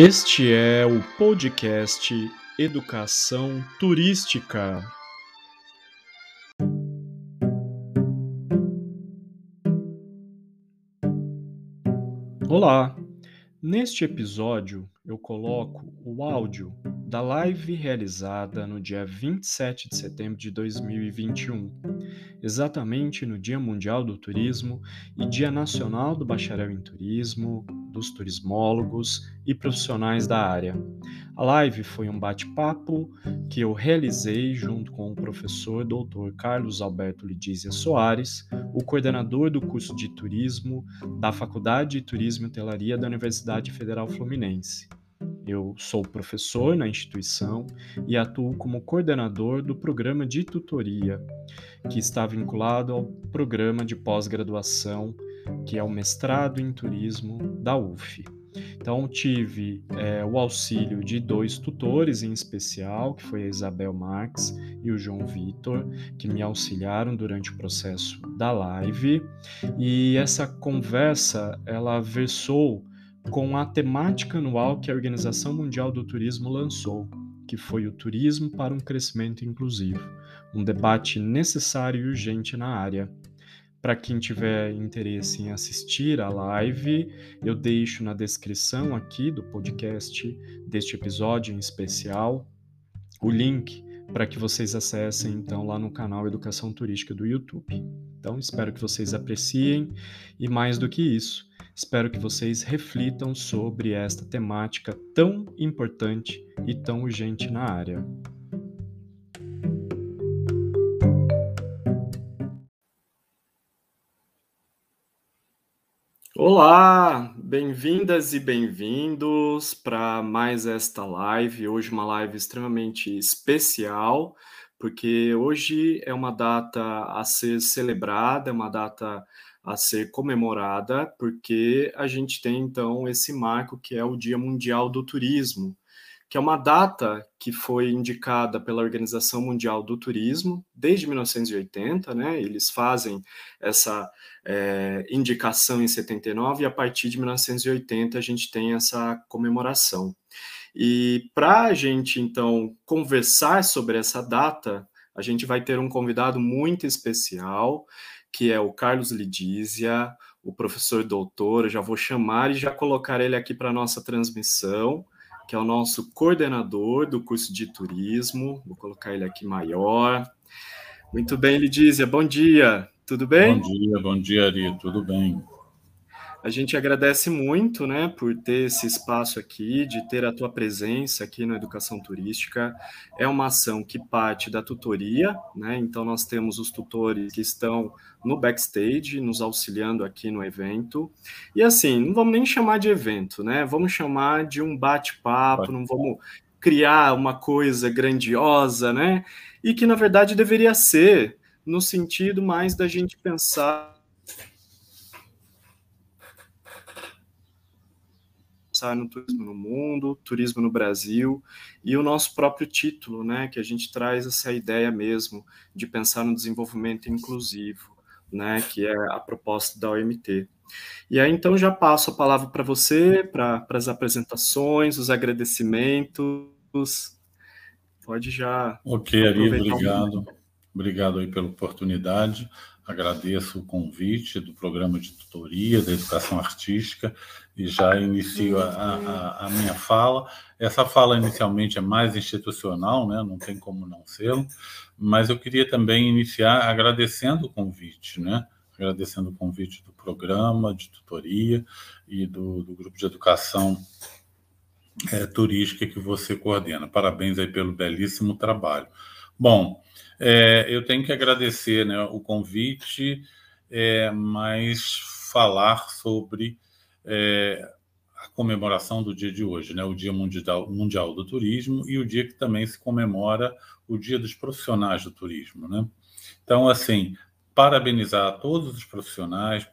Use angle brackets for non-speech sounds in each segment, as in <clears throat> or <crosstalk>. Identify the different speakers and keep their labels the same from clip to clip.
Speaker 1: Este é o podcast Educação Turística. Olá! Neste episódio eu coloco o áudio da live realizada no dia 27 de setembro de 2021, exatamente no Dia Mundial do Turismo e Dia Nacional do Bacharel em Turismo, dos turismólogos e profissionais da área. A live foi um bate-papo que eu realizei junto com o professor Dr. Carlos Alberto Lidízia Soares, o coordenador do curso de turismo da Faculdade de Turismo e Hotelaria da Universidade Federal Fluminense. Eu sou professor na instituição e atuo como coordenador do programa de tutoria, que está vinculado ao programa de pós-graduação, que é o mestrado em turismo da UF. Então, tive é, o auxílio de dois tutores em especial, que foi a Isabel Marques e o João Vitor, que me auxiliaram durante o processo da live. E essa conversa, ela versou com a temática anual que a Organização Mundial do Turismo lançou, que foi o Turismo para um Crescimento Inclusivo, um debate necessário e urgente na área. Para quem tiver interesse em assistir a live, eu deixo na descrição aqui do podcast, deste episódio em especial, o link para que vocês acessem então lá no canal Educação Turística do YouTube. Então, espero que vocês apreciem e mais do que isso, Espero que vocês reflitam sobre esta temática tão importante e tão urgente na área. Olá, bem-vindas e bem-vindos para mais esta live. Hoje, uma live extremamente especial, porque hoje é uma data a ser celebrada, é uma data a ser comemorada, porque a gente tem então esse marco que é o Dia Mundial do Turismo, que é uma data que foi indicada pela Organização Mundial do Turismo desde 1980, né? Eles fazem essa é, indicação em 79 e a partir de 1980 a gente tem essa comemoração. E para a gente então conversar sobre essa data, a gente vai ter um convidado muito especial que é o Carlos Lidízia, o professor doutor, eu já vou chamar e já colocar ele aqui para nossa transmissão, que é o nosso coordenador do curso de turismo, vou colocar ele aqui maior. Muito bem, Lidízia, bom dia, tudo bem?
Speaker 2: Bom dia, bom dia, Ari, tudo bem.
Speaker 1: A gente agradece muito, né, por ter esse espaço aqui, de ter a tua presença aqui na Educação Turística. É uma ação que parte da tutoria, né? Então nós temos os tutores que estão no backstage, nos auxiliando aqui no evento. E assim, não vamos nem chamar de evento, né? Vamos chamar de um bate-papo, não vamos criar uma coisa grandiosa, né? E que na verdade deveria ser no sentido mais da gente pensar pensar no turismo no mundo, turismo no Brasil e o nosso próprio título, né, que a gente traz essa ideia mesmo de pensar no desenvolvimento inclusivo, né, que é a proposta da OMT. E aí então já passo a palavra para você, para as apresentações, os agradecimentos. Pode já.
Speaker 2: Ok, Ari, obrigado. Obrigado aí pela oportunidade. Agradeço o convite do programa de tutoria da educação artística e já inicio a, a, a, minha fala. Essa fala inicialmente é mais institucional, né? não tem como não ser, mas eu queria também iniciar agradecendo o convite, né? agradecendo o convite do programa de tutoria e do, do grupo de educação é, turística que você coordena. Parabéns aí pelo belíssimo trabalho. Bom, é, eu tenho que agradecer né, o convite, é, mas falar sobre é, a comemoração do dia de hoje, né, o Dia Mundial, Mundial do Turismo e o dia que também se comemora o Dia dos Profissionais do Turismo. Né? Então, assim, parabenizar a todos os profissionais,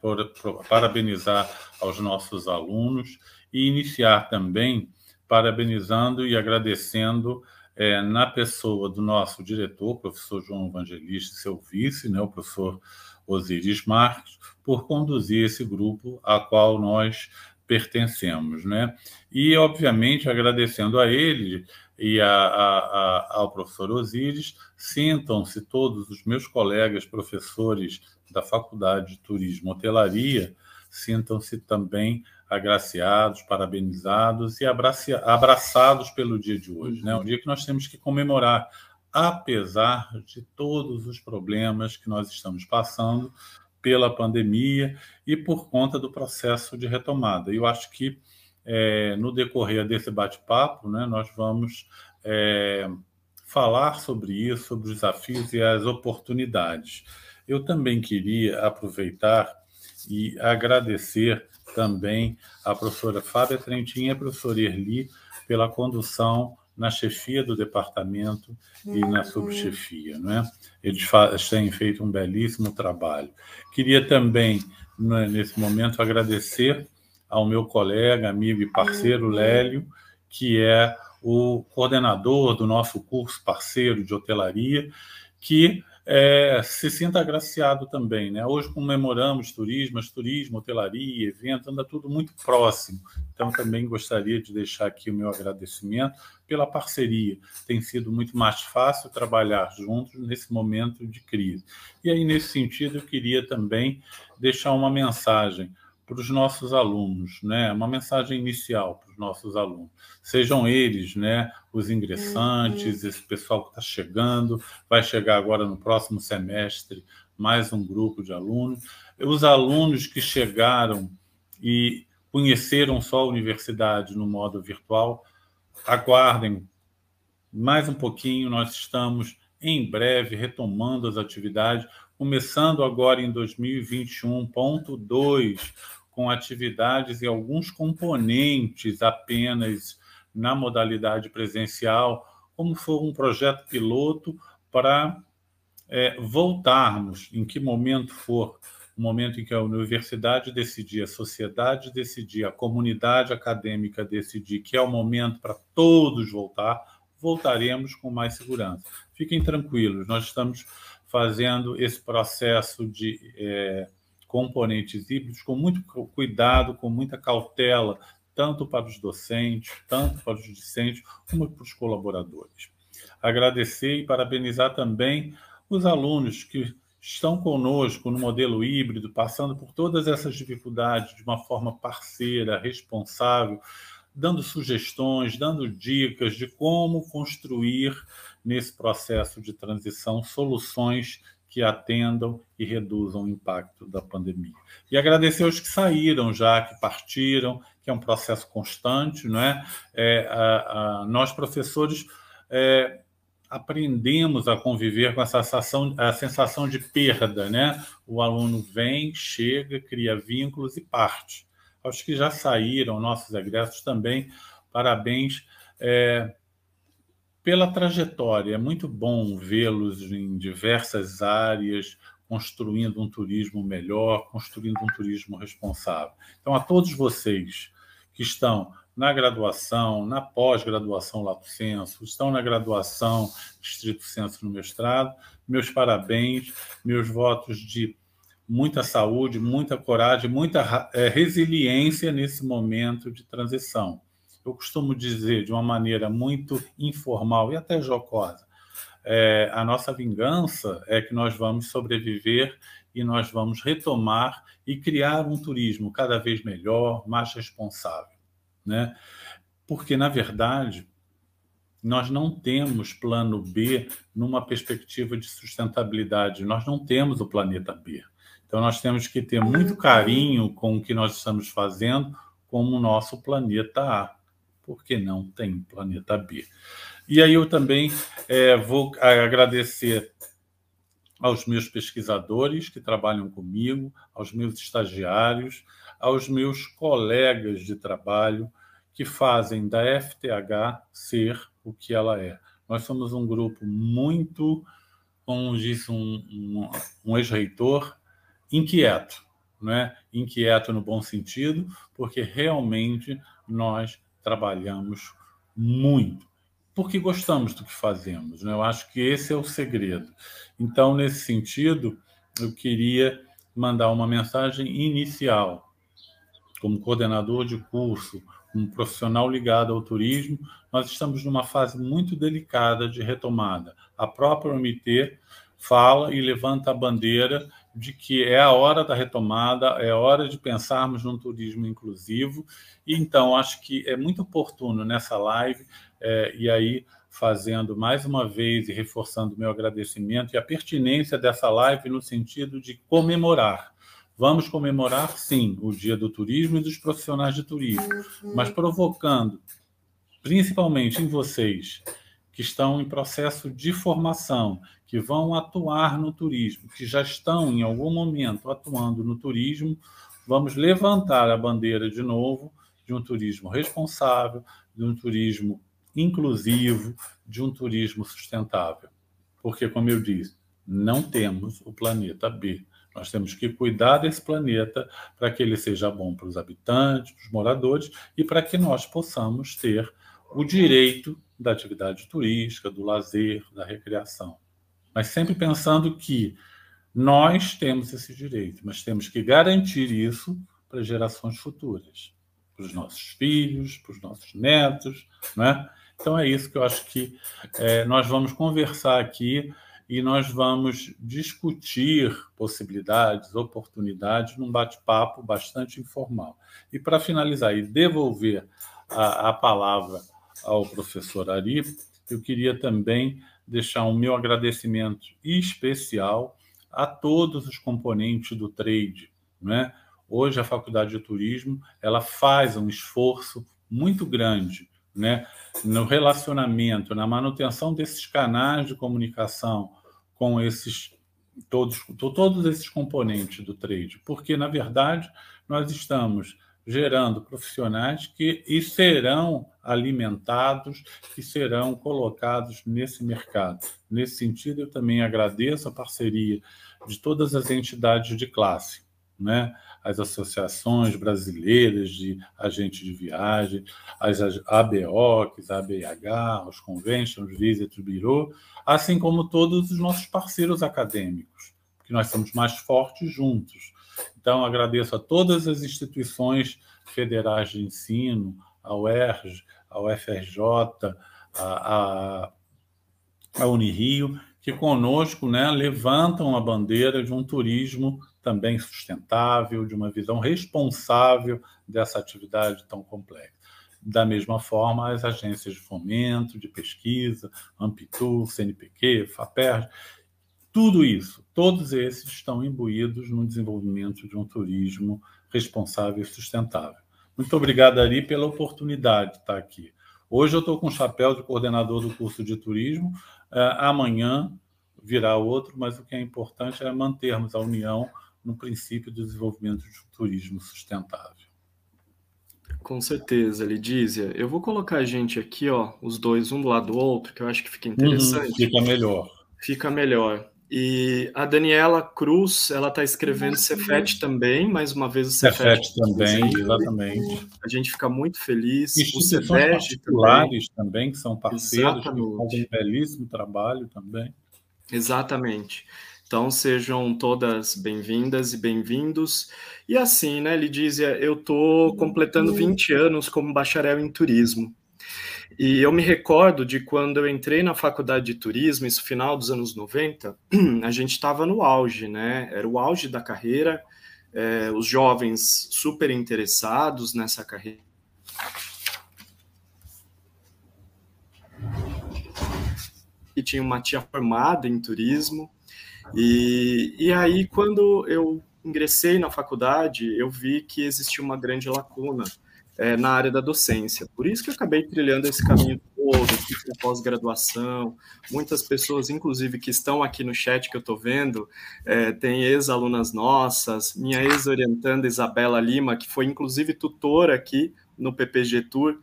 Speaker 2: parabenizar aos nossos alunos e iniciar também parabenizando e agradecendo é, na pessoa do nosso diretor, professor João Evangelista, seu vice, né, o professor Osiris Marques, por conduzir esse grupo, a qual nós pertencemos, né? E, obviamente, agradecendo a ele e a, a, a, ao professor Osíris, sintam-se todos os meus colegas professores da Faculdade de Turismo e Hotelaria, sintam-se também agraciados, parabenizados e abraçados pelo dia de hoje, né? Um dia que nós temos que comemorar, apesar de todos os problemas que nós estamos passando pela pandemia e por conta do processo de retomada. E eu acho que é, no decorrer desse bate-papo, né, nós vamos é, falar sobre isso, sobre os desafios e as oportunidades. Eu também queria aproveitar e agradecer também à professora Fábia Trentin e à professora Erli pela condução na chefia do departamento e na subchefia. Não é? Eles têm feito um belíssimo trabalho. Queria também, né, nesse momento, agradecer ao meu colega, amigo e parceiro uhum. Lélio, que é o coordenador do nosso curso parceiro de hotelaria, que é, se sinta agraciado também. Né? Hoje comemoramos turismo, mas turismo, hotelaria, evento, anda tudo muito próximo. Então, também gostaria de deixar aqui o meu agradecimento pela parceria. Tem sido muito mais fácil trabalhar juntos nesse momento de crise. E aí, nesse sentido, eu queria também deixar uma mensagem para os nossos alunos, né? Uma mensagem inicial para os nossos alunos. Sejam eles, né, os ingressantes, uhum. esse pessoal que está chegando, vai chegar agora no próximo semestre mais um grupo de alunos. Os alunos que chegaram e conheceram só a universidade no modo virtual, aguardem mais um pouquinho, nós estamos em breve retomando as atividades, começando agora em 2021.2 com atividades e alguns componentes apenas na modalidade presencial, como for um projeto piloto para é, voltarmos, em que momento for, o momento em que a universidade decidir, a sociedade decidir, a comunidade acadêmica decidir que é o momento para todos voltar, voltaremos com mais segurança. Fiquem tranquilos, nós estamos fazendo esse processo de é, componentes híbridos com muito cuidado, com muita cautela, tanto para os docentes, tanto para os discentes, como para os colaboradores. Agradecer e parabenizar também os alunos que estão conosco no modelo híbrido, passando por todas essas dificuldades de uma forma parceira, responsável, dando sugestões, dando dicas de como construir nesse processo de transição soluções que atendam e reduzam o impacto da pandemia. E agradecer aos que saíram já, que partiram, que é um processo constante, não é? é a, a, nós, professores, é, aprendemos a conviver com essa sensação, a sensação de perda, né? O aluno vem, chega, cria vínculos e parte. Aos que já saíram, nossos egressos também, parabéns. É, pela trajetória. É muito bom vê-los em diversas áreas, construindo um turismo melhor, construindo um turismo responsável. Então, a todos vocês que estão na graduação, na pós-graduação Lato Senso, estão na graduação Distrito Senso no mestrado, meus parabéns, meus votos de muita saúde, muita coragem, muita é, resiliência nesse momento de transição eu costumo dizer de uma maneira muito informal e até jocosa, é, a nossa vingança é que nós vamos sobreviver e nós vamos retomar e criar um turismo cada vez melhor, mais responsável, né? Porque na verdade nós não temos plano B numa perspectiva de sustentabilidade, nós não temos o planeta B. Então nós temos que ter muito carinho com o que nós estamos fazendo como o nosso planeta A porque não tem planeta B. E aí eu também é, vou agradecer aos meus pesquisadores que trabalham comigo, aos meus estagiários, aos meus colegas de trabalho que fazem da FTH ser o que ela é. Nós somos um grupo muito, como disse um, um, um ex-reitor, inquieto, né? inquieto no bom sentido, porque realmente nós trabalhamos muito, porque gostamos do que fazemos. Né? Eu acho que esse é o segredo. Então, nesse sentido, eu queria mandar uma mensagem inicial como coordenador de curso, um profissional ligado ao turismo, nós estamos numa fase muito delicada de retomada. A própria OMT fala e levanta a bandeira de que é a hora da retomada, é a hora de pensarmos num turismo inclusivo. E então acho que é muito oportuno nessa live é, e aí fazendo mais uma vez e reforçando meu agradecimento e a pertinência dessa live no sentido de comemorar. Vamos comemorar, sim, o Dia do Turismo e dos profissionais de turismo, mas provocando, principalmente em vocês, que estão em processo de formação, que vão atuar no turismo, que já estão em algum momento atuando no turismo, vamos levantar a bandeira de novo de um turismo responsável, de um turismo inclusivo, de um turismo sustentável. Porque, como eu disse, não temos o planeta B. Nós temos que cuidar desse planeta para que ele seja bom para os habitantes, para os moradores e para que nós possamos ter o direito da atividade turística, do lazer, da recreação. Mas sempre pensando que nós temos esse direito, mas temos que garantir isso para gerações futuras, para os nossos filhos, para os nossos netos, né? Então é isso que eu acho que é, nós vamos conversar aqui e nós vamos discutir possibilidades, oportunidades num bate-papo bastante informal. E para finalizar e devolver a, a palavra ao professor Ari, eu queria também deixar o meu agradecimento especial a todos os componentes do trade, né? Hoje a Faculdade de Turismo ela faz um esforço muito grande né, no relacionamento, na manutenção desses canais de comunicação com esses todos, todos esses componentes do trade, porque na verdade nós estamos gerando profissionais que e serão alimentados, que serão colocados nesse mercado. Nesse sentido, eu também agradeço a parceria de todas as entidades de classe, né? as associações brasileiras de agentes de viagem, as ABOCs, ABH, os Conventions Visitors Bureau, assim como todos os nossos parceiros acadêmicos, porque nós somos mais fortes juntos. Então, agradeço a todas as instituições federais de ensino, a UERJ, a UFRJ, a, a, a Unirio, que conosco né, levantam a bandeira de um turismo também sustentável, de uma visão responsável dessa atividade tão complexa. Da mesma forma, as agências de fomento, de pesquisa, Ampitur, CNPq, FAPERJ, tudo isso, todos esses estão imbuídos no desenvolvimento de um turismo responsável e sustentável. Muito obrigado, Ari, pela oportunidade de estar aqui. Hoje eu estou com o chapéu de coordenador do curso de turismo, uh, amanhã virá outro, mas o que é importante é mantermos a união no princípio do desenvolvimento de um turismo sustentável.
Speaker 1: Com certeza, Lidízia. Eu vou colocar a gente aqui, ó, os dois um do lado do outro, que eu acho que fica uhum, interessante. Uhum,
Speaker 2: fica melhor.
Speaker 1: Fica melhor. E a Daniela Cruz, ela está escrevendo Cefet também, mais uma vez o
Speaker 2: Cefet. Cefet também, exatamente.
Speaker 1: A gente fica muito feliz.
Speaker 2: Instituições particulares também. também, que são parceiros, exatamente. que fazem um belíssimo trabalho também.
Speaker 1: Exatamente. Então sejam todas bem-vindas e bem-vindos. E assim, né, Lidízia, eu estou completando 20 anos como bacharel em turismo. E eu me recordo de quando eu entrei na faculdade de turismo, isso final dos anos 90, <clears throat> a gente estava no auge, né? Era o auge da carreira, é, os jovens super interessados nessa carreira. E tinha uma tia formada em turismo, e, e aí, quando eu ingressei na faculdade, eu vi que existia uma grande lacuna é, na área da docência. Por isso que eu acabei trilhando esse caminho todo, pós-graduação. Muitas pessoas, inclusive, que estão aqui no chat que eu estou vendo, é, tem ex-alunas nossas, minha ex-orientanda Isabela Lima, que foi inclusive tutora aqui no PPG Tour,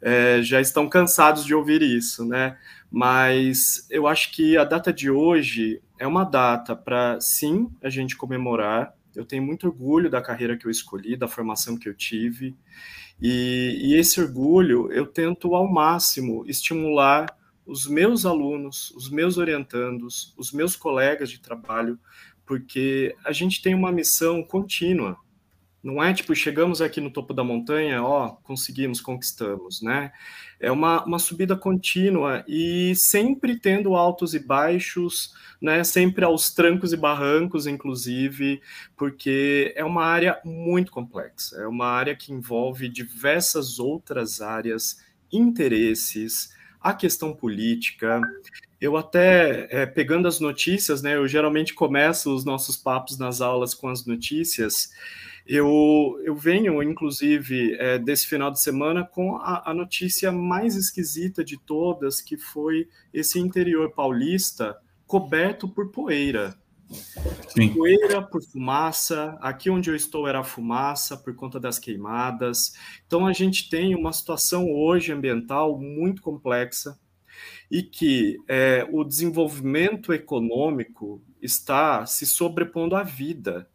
Speaker 1: é, já estão cansados de ouvir isso, né? Mas eu acho que a data de hoje é uma data para, sim, a gente comemorar. Eu tenho muito orgulho da carreira que eu escolhi, da formação que eu tive. E, e esse orgulho eu tento ao máximo estimular os meus alunos, os meus orientandos, os meus colegas de trabalho, porque a gente tem uma missão contínua. Não é tipo, chegamos aqui no topo da montanha, ó, conseguimos, conquistamos, né? É uma, uma subida contínua e sempre tendo altos e baixos, né? Sempre aos trancos e barrancos, inclusive, porque é uma área muito complexa, é uma área que envolve diversas outras áreas, interesses, a questão política. Eu até, é, pegando as notícias, né? Eu geralmente começo os nossos papos nas aulas com as notícias. Eu, eu venho, inclusive, é, desse final de semana com a, a, notícia mais esquisita de todas, que foi esse interior paulista coberto por poeira. Sim. Poeira por fumaça, aqui onde eu estou era fumaça por conta das queimadas. Então a gente tem uma situação hoje ambiental muito complexa e que é, o desenvolvimento econômico está se sobrepondo à vida.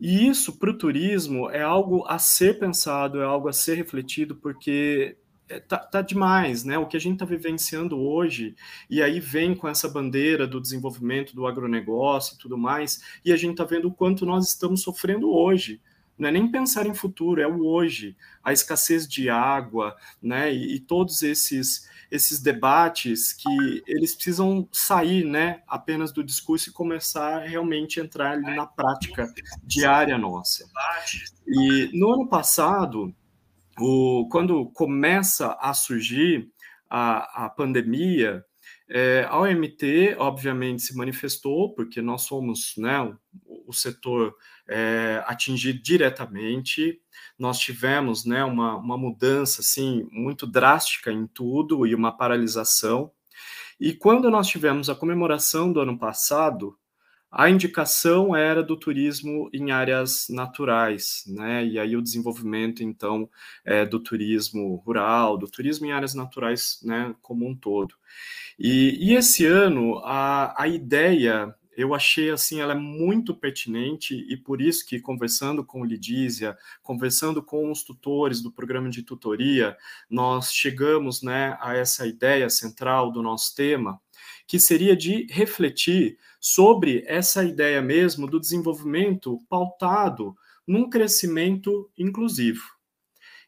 Speaker 1: E isso, para o turismo, é algo a ser pensado, é algo a ser refletido, porque é, tá, tá demais, né? O que a gente está vivenciando hoje, e aí vem com essa bandeira do desenvolvimento do agronegócio e tudo mais, e a gente está vendo o quanto nós estamos sofrendo hoje. Não é nem pensar em futuro, é o hoje, a escassez de água, né? E, e todos esses esses debates que eles precisam sair, né, apenas do discurso e começar a realmente entrar ali na prática diária nossa. E no ano passado, o, quando começa a surgir a, a pandemia, é, a OMT, obviamente, se manifestou, porque nós somos né, o, o setor é, atingido diretamente, nós tivemos né, uma, uma mudança assim, muito drástica em tudo e uma paralisação. E quando nós tivemos a comemoração do ano passado, a indicação era do turismo em áreas naturais, né? E aí o desenvolvimento, então, é, do turismo rural, do turismo em áreas naturais, né, como um todo. E, e esse ano, a, a ideia eu achei assim ela é muito pertinente e por isso que conversando com o Lidísia, conversando com os tutores do programa de tutoria, nós chegamos, né, a essa ideia central do nosso tema, que seria de refletir sobre essa ideia mesmo do desenvolvimento pautado num crescimento inclusivo.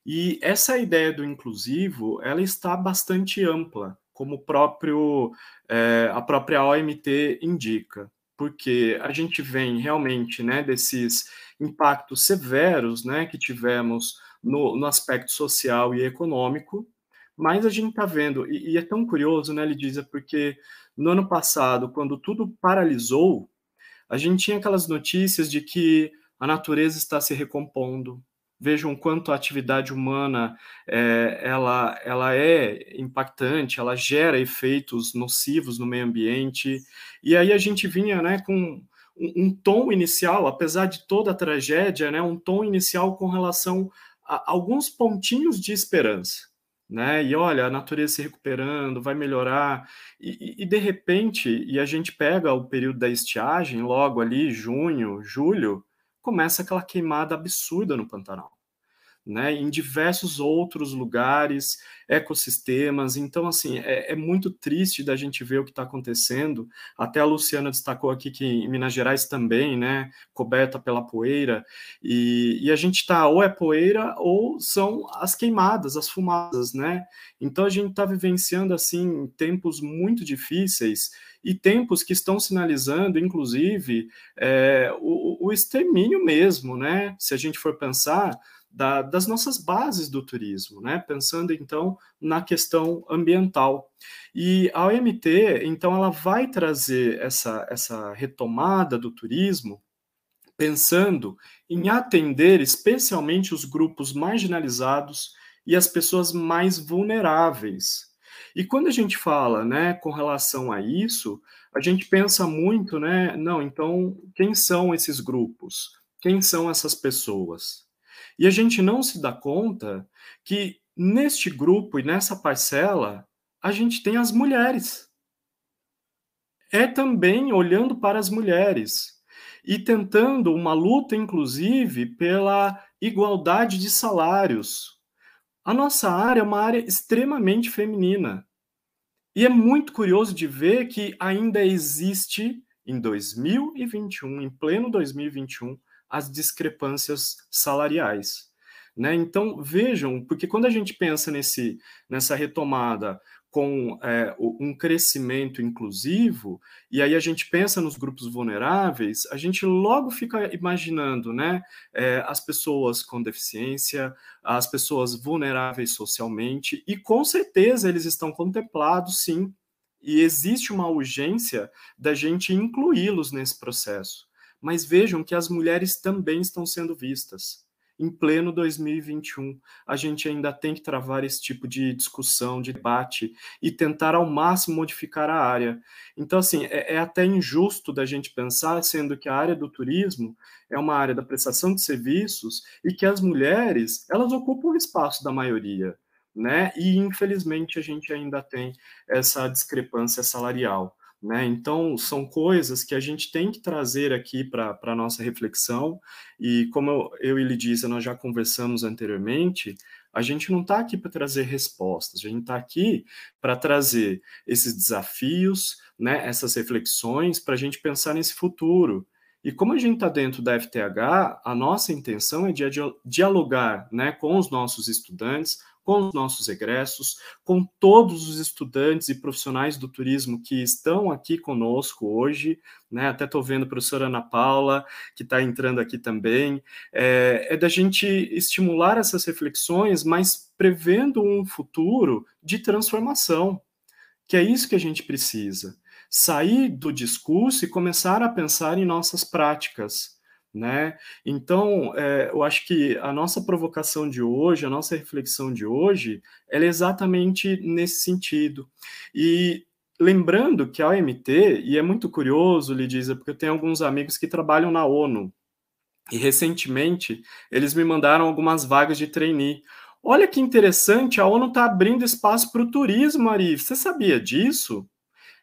Speaker 1: E essa ideia do inclusivo, ela está bastante ampla, como próprio, é, a própria OMT indica porque a gente vem realmente né, desses impactos severos né, que tivemos no, no aspecto social e econômico, mas a gente está vendo, e, e, é tão curioso, né, Lidísia, porque no ano passado, quando tudo paralisou, a gente tinha aquelas notícias de que a natureza está se recompondo, vejam quanto a atividade humana é, ela, ela é impactante, ela gera efeitos nocivos no meio ambiente. E aí a gente vinha né, com um, um tom inicial, apesar de toda a tragédia, né, um tom inicial com relação a alguns pontinhos de esperança. Né? E olha, a natureza se recuperando, vai melhorar, e, e, de repente, e a gente pega o período da estiagem, logo ali, junho, julho, começa aquela queimada absurda no Pantanal. Né, em diversos outros lugares, ecossistemas. Então, assim, é, é muito triste da gente ver o que está acontecendo. Até a Luciana destacou aqui que em Minas Gerais também, né, coberta pela poeira, e, e a gente está ou é poeira ou são as queimadas, as fumaças, né? Então a gente está vivenciando assim tempos muito difíceis e tempos que estão sinalizando, inclusive, é, o, o extermínio mesmo, né? Se a gente for pensar da, das nossas bases do turismo, né? Pensando então na questão ambiental. E a OMT, então, ela vai trazer essa, essa retomada do turismo pensando em atender especialmente os grupos marginalizados e as pessoas mais vulneráveis, e quando a gente fala, né, com relação a isso, a gente pensa muito, né, não, então, quem são esses grupos? Quem são essas pessoas? E a gente não se dá conta que neste grupo e nessa parcela, a gente tem as mulheres. É também olhando para as mulheres e tentando uma luta, inclusive, pela igualdade de salários, a nossa área é uma área extremamente feminina. E é muito curioso de ver que ainda existe, em 2021, em pleno 2021, as discrepâncias salariais. Né? Então, vejam, porque quando a gente pensa nesse, nessa retomada com é, um crescimento inclusivo, e aí a gente pensa nos grupos vulneráveis, a gente logo fica imaginando né, é, as pessoas com deficiência, as pessoas vulneráveis socialmente, e com certeza eles estão contemplados, sim, e existe uma urgência da gente incluí-los nesse processo. Mas vejam que as mulheres também estão sendo vistas em pleno 2021. A gente ainda tem que travar esse tipo de discussão, de debate e tentar ao máximo modificar a área. Então, assim, é, é, até injusto da gente pensar, sendo que a área do turismo é uma área da prestação de serviços e que as mulheres, elas ocupam o espaço da maioria. Né? E infelizmente a gente ainda tem essa discrepância salarial. Né? Então, são coisas que a gente tem que trazer aqui para a nossa reflexão, e como eu, eu e Lidícia nós já conversamos anteriormente, a gente não está aqui para trazer respostas, a gente está aqui para trazer esses desafios, né, essas reflexões, para a gente pensar nesse futuro. E como a gente está dentro da FTH, a nossa intenção é de dialogar né, com os nossos estudantes, com os nossos egressos, com todos os estudantes e profissionais do turismo que estão aqui conosco hoje, né? Até estou vendo a professora Ana Paula, que está entrando aqui também, é, é da gente estimular essas reflexões, mas prevendo um futuro de transformação, que é isso que a gente precisa. Sair do discurso e começar a pensar em nossas práticas né? Então, é, eu acho que a nossa provocação de hoje, a nossa reflexão de hoje, ela é exatamente nesse sentido. E lembrando que a OMT, e é muito curioso, Lidisa, porque eu tenho alguns amigos que trabalham na ONU, e recentemente eles me mandaram algumas vagas de trainee. Olha que interessante, a ONU está abrindo espaço para o turismo, Ari. Você sabia disso?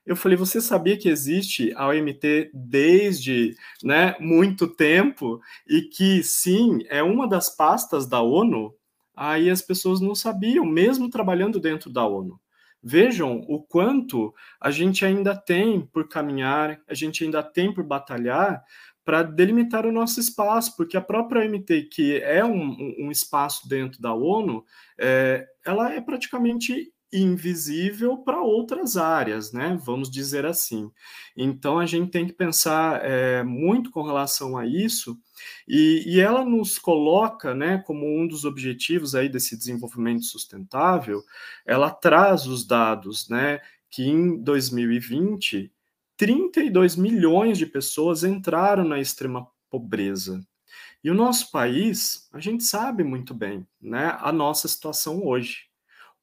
Speaker 1: Eu falei, você sabia que existe a OMT desde né, muito tempo e que, sim, é uma das pastas da ONU? Aí as pessoas não sabiam, mesmo trabalhando dentro da ONU. Vejam o quanto a gente ainda tem por caminhar, a gente ainda tem por batalhar para delimitar o nosso espaço, porque a própria OMT, que é um, um espaço dentro da ONU, é, ela é praticamente invisível para outras áreas, né? Vamos dizer assim. Então a gente tem que pensar é, muito com relação a isso, e, e, ela nos coloca, né, como um dos objetivos aí desse desenvolvimento sustentável, ela traz os dados, né, que em 2020 32 milhões de pessoas entraram na extrema pobreza. E o nosso país, a gente sabe muito bem, né, a nossa situação hoje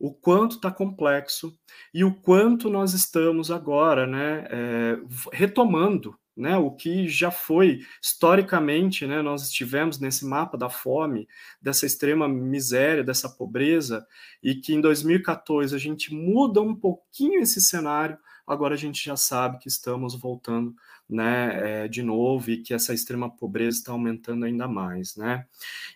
Speaker 1: o quanto está complexo e o quanto nós estamos agora, né, é, retomando, né, o que já foi historicamente, né, nós estivemos nesse mapa da fome, dessa extrema miséria, dessa pobreza, e que em 2014 a gente muda um pouquinho esse cenário, agora a gente já sabe que estamos voltando né, é, de novo e que essa extrema pobreza está aumentando ainda mais, né?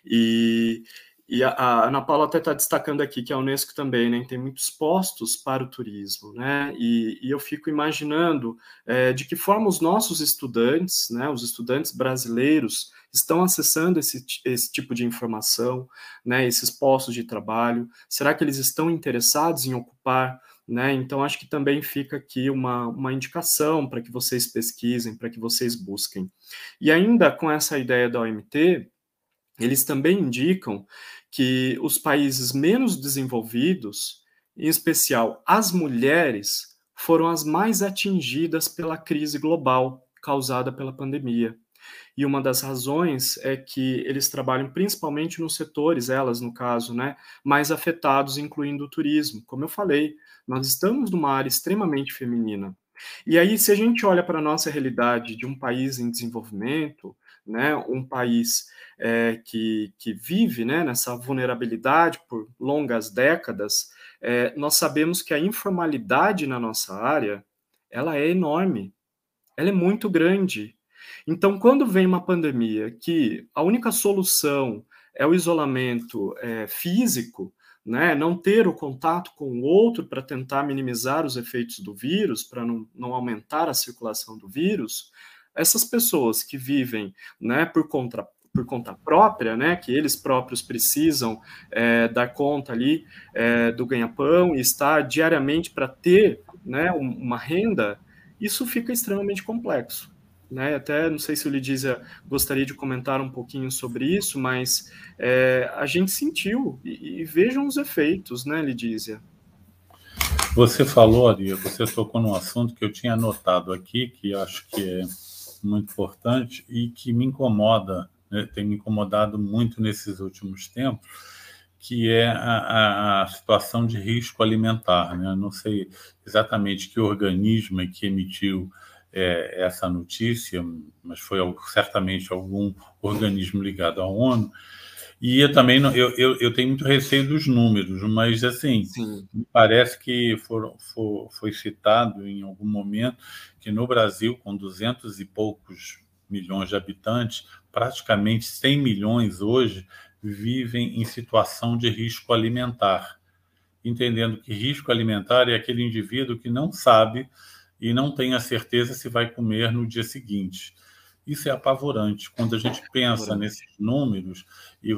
Speaker 1: E, e a, a Ana Paula até está destacando aqui que a Unesco também né, tem muitos postos para o turismo, né? E, e eu fico imaginando é, de que forma os nossos estudantes, né, os estudantes brasileiros, estão acessando esse, esse tipo de informação, né, esses postos de trabalho. Será que eles estão interessados em ocupar? Né? Então, acho que também fica aqui uma, uma indicação para que vocês pesquisem, para que vocês busquem. E ainda com essa ideia da OMT, eles também indicam que os países menos desenvolvidos, em especial as mulheres, foram as mais atingidas pela crise global causada pela pandemia. E uma das razões é que eles trabalham principalmente nos setores, elas no caso, né, mais afetados, incluindo o turismo. Como eu falei, nós estamos numa área extremamente feminina. E aí, se a gente olha para a nossa realidade de um país em desenvolvimento, né, um país é, que, que vive né, nessa vulnerabilidade por longas décadas, é, nós sabemos que a informalidade na nossa área ela é enorme, ela é muito grande. Então, quando vem uma pandemia que a única solução é o isolamento é, físico, né, não ter o contato com o outro para tentar minimizar os efeitos do vírus, para não, não aumentar a circulação do vírus, essas pessoas que vivem né, por conta, por conta própria, né, que eles próprios precisam é, dar conta ali é, do ganha-pão e estar diariamente para ter né, uma renda, isso fica extremamente complexo. Né? Até não sei se o Lidísia gostaria de comentar um pouquinho sobre isso, mas é, a gente sentiu e, e, vejam os efeitos, né, Lidísia?
Speaker 2: Você falou, ali, você tocou num assunto que eu tinha anotado aqui, que acho que é muito importante e que me incomoda, né, tem me incomodado muito nesses últimos tempos, que é a, a situação de risco alimentar. Né? Não sei exatamente que organismo é que emitiu é, essa notícia, mas foi certamente algum organismo ligado à ONU. E eu também não, eu, eu, eu tenho muito receio dos números, mas assim, Sim. me parece que for, for, foi citado em algum momento que no Brasil, com duzentos e poucos milhões de habitantes, praticamente 100 milhões hoje vivem em situação de risco alimentar, entendendo que risco alimentar é aquele indivíduo que não sabe e não tem a certeza se vai comer no dia seguinte. Isso é apavorante. Quando a gente pensa nesses números, e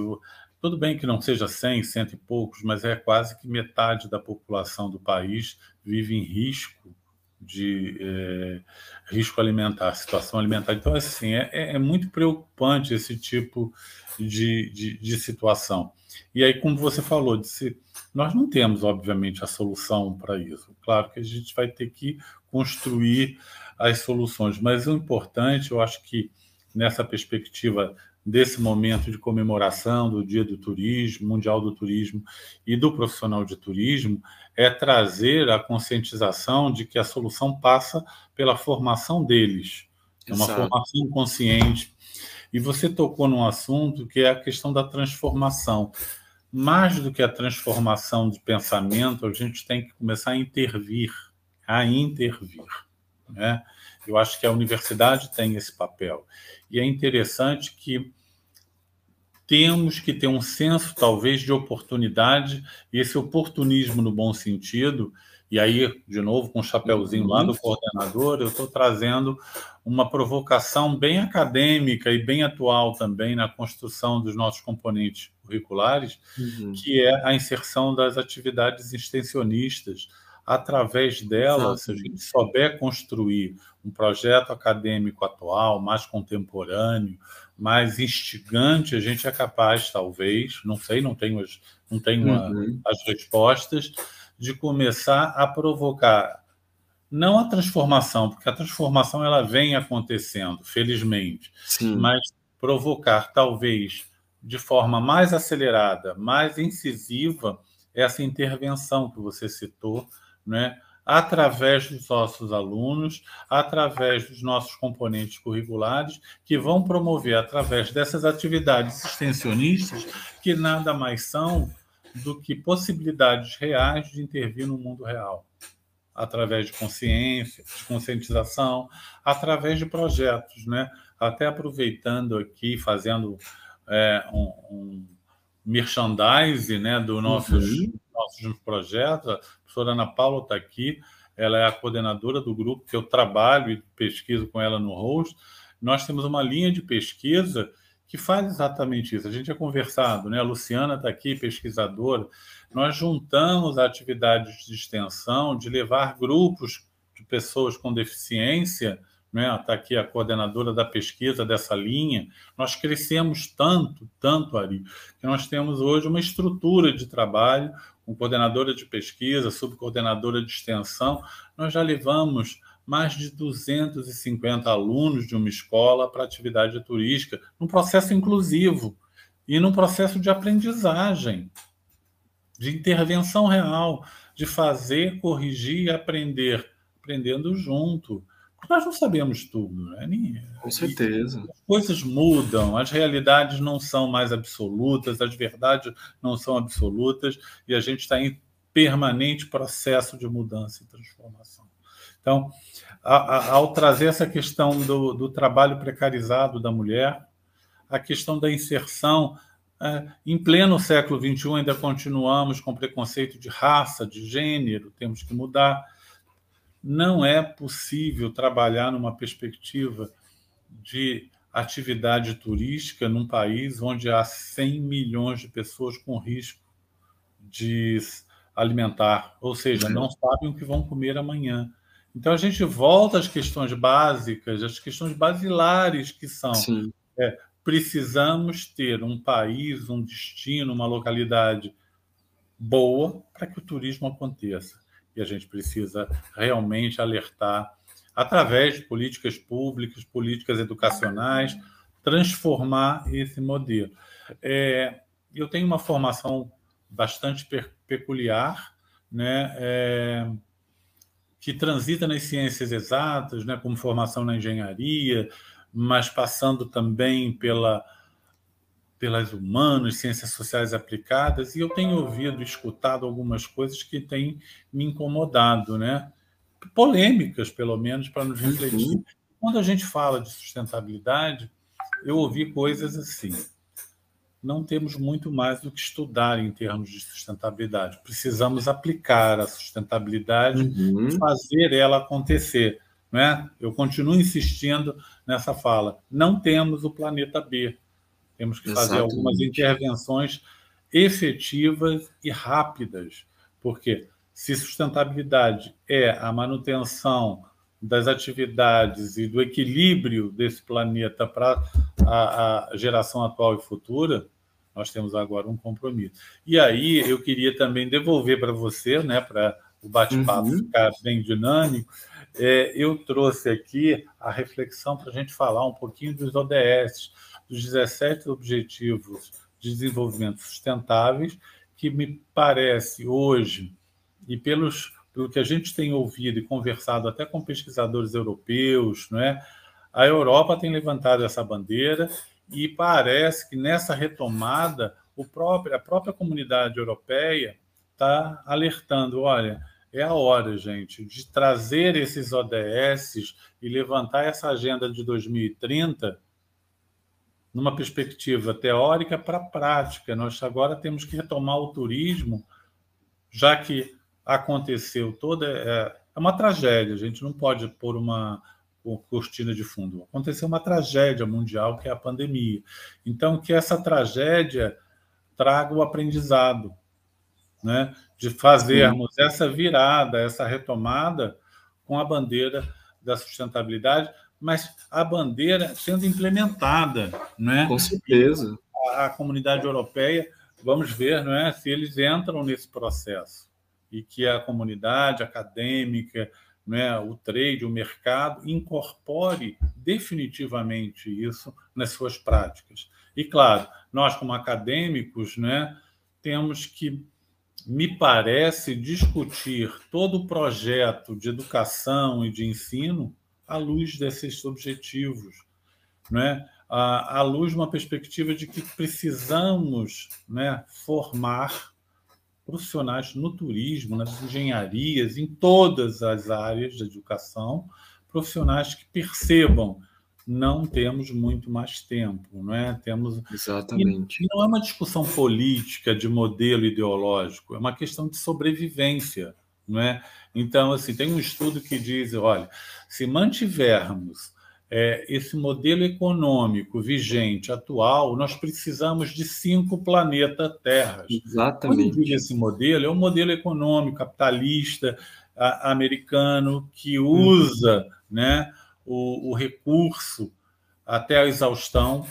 Speaker 2: tudo bem que não seja 100, cento e poucos, mas é quase que metade da população do país vive em risco de é, risco alimentar, situação alimentar. Então, assim, é, é muito preocupante esse tipo de, de, de, situação. E aí, como você falou, disse, nós não temos, obviamente, a solução para isso. Claro que a gente vai ter que construir as soluções, mas o importante, eu acho que nessa perspectiva desse momento de comemoração do Dia do Turismo, Mundial do Turismo e do profissional de turismo, é trazer a conscientização de que a solução passa pela formação deles, é uma formação consciente. E você tocou num assunto que é a questão da transformação. Mais do que a transformação de pensamento, a gente tem que começar a intervir, a intervir. Né? Eu acho que a universidade tem esse papel. E é interessante que temos que ter um senso, talvez, de oportunidade, e esse oportunismo no bom sentido, e aí, de novo, com o chapéuzinho lá do coordenador, eu estou trazendo uma provocação bem acadêmica e bem atual também na construção dos nossos componentes curriculares, uhum. que é a inserção das atividades extensionistas. Através delas, se a gente souber construir um projeto acadêmico atual, mais contemporâneo, mais instigante, a gente é capaz, talvez, não sei, não tenho as, não tenho uhum. a, as respostas, de começar a provocar não a transformação, porque a transformação ela vem acontecendo, felizmente, Sim. mas provocar talvez de forma mais acelerada, mais incisiva essa intervenção que você citou, né? através dos nossos alunos, através dos nossos componentes curriculares, que vão promover, através dessas atividades extensionistas, que nada mais são do que possibilidades reais de intervir no mundo real, através de consciência, de conscientização, através de projetos, né? Até aproveitando aqui, fazendo é, um, um merchandising né, do nossos, uhum. Nossos projetos, professora Ana Paula está aqui, ela é a coordenadora do grupo que eu trabalho e pesquiso com ela no host. Nós temos uma linha de pesquisa que faz exatamente isso. A gente é conversado, né? A Luciana está aqui, pesquisadora. Nós juntamos atividades de extensão, de levar grupos de pessoas com deficiência, né? Está aqui a coordenadora da pesquisa dessa linha. Nós crescemos tanto, tanto, Ari, que nós temos hoje uma estrutura de trabalho, com coordenadora de pesquisa, subcoordenadora de extensão, nós já levamos mais de 250 alunos de uma escola para atividade turística, num processo inclusivo e num processo de aprendizagem, de intervenção real, de fazer, corrigir e aprender, aprendendo junto. Nós não sabemos tudo, né?
Speaker 1: Com certeza.
Speaker 2: as coisas mudam, as realidades não são mais absolutas, as verdades não são absolutas, e a gente está em permanente processo de mudança e transformação. Então, a, a, ao trazer essa questão do, do, trabalho precarizado da mulher, a questão da inserção, é, em pleno século XXI ainda continuamos com preconceito de raça, de gênero, temos que mudar não é possível trabalhar numa perspectiva de atividade turística num país onde há 100 milhões de pessoas com risco de alimentar, ou seja, uhum. não sabem o que vão comer amanhã. Então a gente volta às questões básicas, às questões basilares que são. É, precisamos ter um país, um destino, uma localidade boa para que o turismo aconteça. E a gente precisa realmente alertar através de políticas públicas, políticas educacionais, transformar esse modelo. É, eu tenho uma formação bastante peculiar, né, é, que transita nas ciências exatas, né, como formação na engenharia, mas passando também pela pelas humanas, ciências sociais aplicadas, e eu tenho ouvido, escutado algumas coisas que têm me incomodado, né? polêmicas, pelo menos, para nos refletir. Uhum. Quando a gente fala de sustentabilidade, eu ouvi coisas assim. Não temos muito mais do que estudar em termos de sustentabilidade. Precisamos aplicar a sustentabilidade, uhum. fazer ela acontecer. Né? Eu continuo insistindo nessa fala. Não temos o planeta B. Temos que fazer Exatamente. algumas intervenções efetivas e rápidas. Porque se sustentabilidade é a manutenção das atividades e do equilíbrio desse planeta para a, a, geração atual e futura, nós temos agora um compromisso. E aí eu queria também devolver para você, né, para o bate-papo uhum. ficar bem dinâmico, é, eu trouxe aqui a reflexão para a gente falar um pouquinho dos ODS, dos 17 Objetivos de Desenvolvimento Sustentáveis, que me parece hoje e pelos, pelo que a gente tem ouvido e conversado até com pesquisadores europeus, não é? a Europa tem levantado essa bandeira e parece que nessa retomada próprio, a própria comunidade europeia está alertando, olha, é a hora, gente, de trazer esses ODS e levantar essa agenda de 2030 numa perspectiva teórica para a prática. Nós agora temos que retomar o turismo, já que aconteceu toda. É, é uma tragédia, a gente não pode pôr uma, cortina de fundo. Aconteceu uma tragédia mundial, que é a pandemia. Então, que essa tragédia traga o aprendizado, né? de fazermos Sim. essa virada, essa retomada com a bandeira da sustentabilidade, mas a bandeira sendo implementada. Né?
Speaker 1: Com certeza.
Speaker 2: A, a comunidade europeia, vamos ver não é, se eles entram nesse processo e que a comunidade acadêmica, né, o trade, o mercado, incorpore definitivamente isso nas suas práticas. E, claro, nós, como acadêmicos, né, temos que, me parece, discutir todo o projeto de educação e de ensino à luz desses objetivos, né? à luz de uma perspectiva de que precisamos né, formar profissionais no turismo, nas engenharias, em todas as áreas da educação, profissionais que percebam não temos muito mais tempo, não é? Temos
Speaker 1: exatamente.
Speaker 2: E, não é uma discussão política de modelo ideológico, é uma questão de sobrevivência, não é? Então, assim, tem um estudo que diz, olha, se mantivermos é, esse modelo econômico vigente, atual, nós precisamos de cinco planetas Terras.
Speaker 1: Exatamente.
Speaker 2: Esse modelo, é um modelo econômico capitalista a, americano que usa uhum. né, o, o recurso até a exaustão.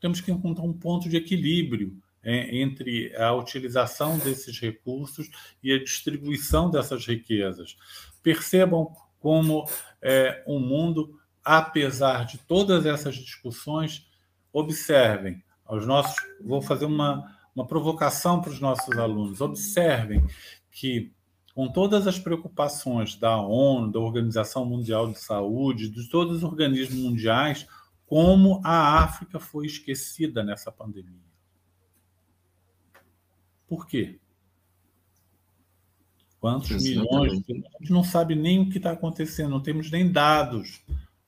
Speaker 2: Temos que encontrar um ponto de equilíbrio entre a utilização desses recursos e a distribuição dessas riquezas. Percebam como é, um mundo apesar de todas essas discussões, observem aos nossos. Vou fazer uma, uma provocação para os nossos alunos. Observem que, com todas as preocupações da ONU, da Organização Mundial de Saúde, de todos os organismos mundiais, como a África foi esquecida nessa pandemia. Por quê? Quantos Exatamente. milhões? A gente não sabe nem o que está acontecendo, não temos nem dados